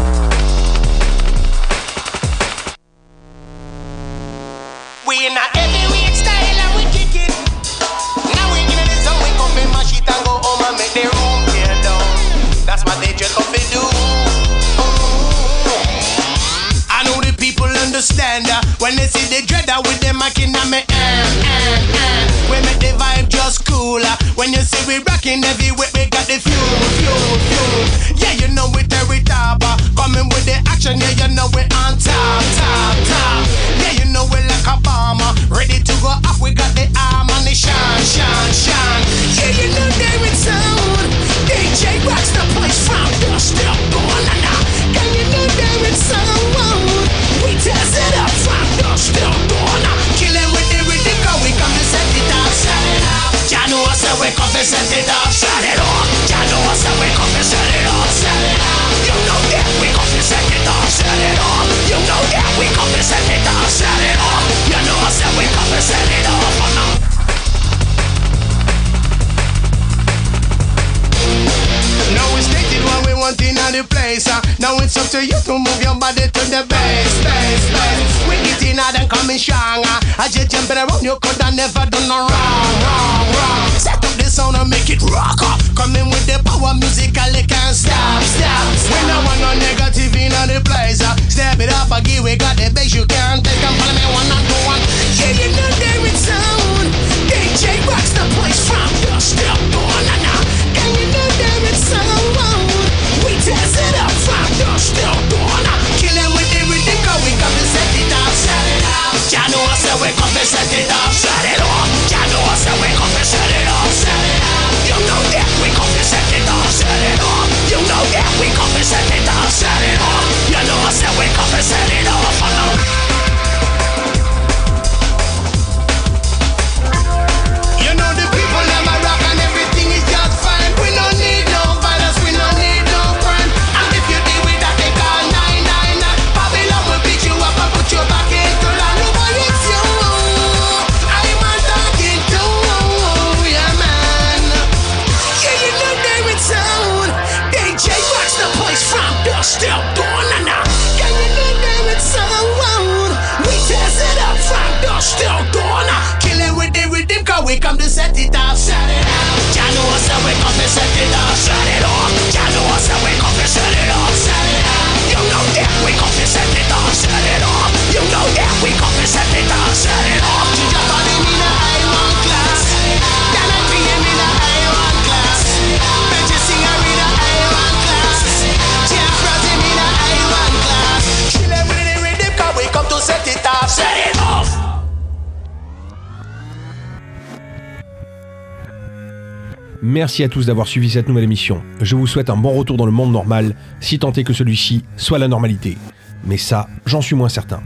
Merci à tous d'avoir suivi cette nouvelle émission. Je vous souhaite un bon retour dans le monde normal, si tant est que celui-ci soit la normalité. Mais ça, j'en suis moins certain.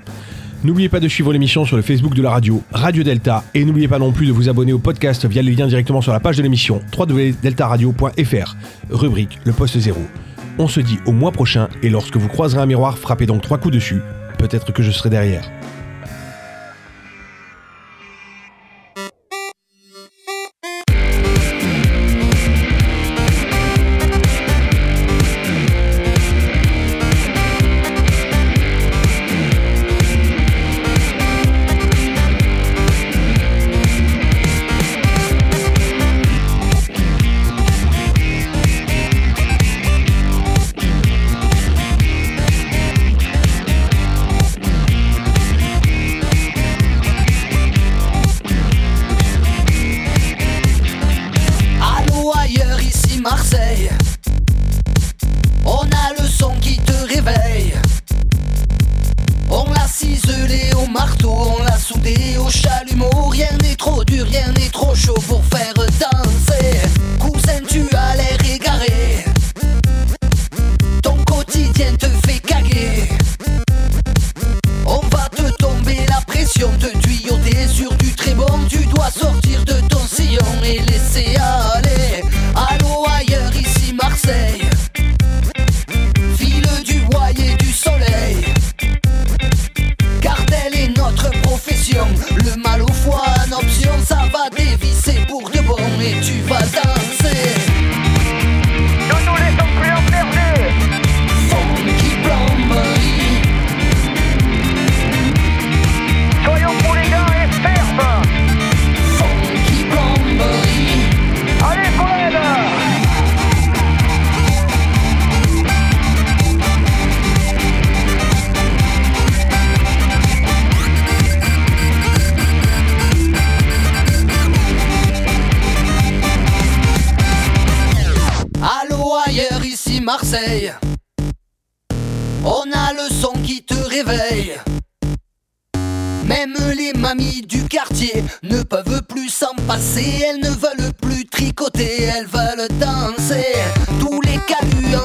N'oubliez pas de suivre l'émission sur le Facebook de la radio, Radio Delta, et n'oubliez pas non plus de vous abonner au podcast via les liens directement sur la page de l'émission www.deltaradio.fr, rubrique Le Poste Zéro. On se dit au mois prochain, et lorsque vous croiserez un miroir, frappez donc trois coups dessus, peut-être que je serai derrière. Le mal ne peuvent plus s'en passer, elles ne veulent plus tricoter, elles veulent danser. Tous les gaga.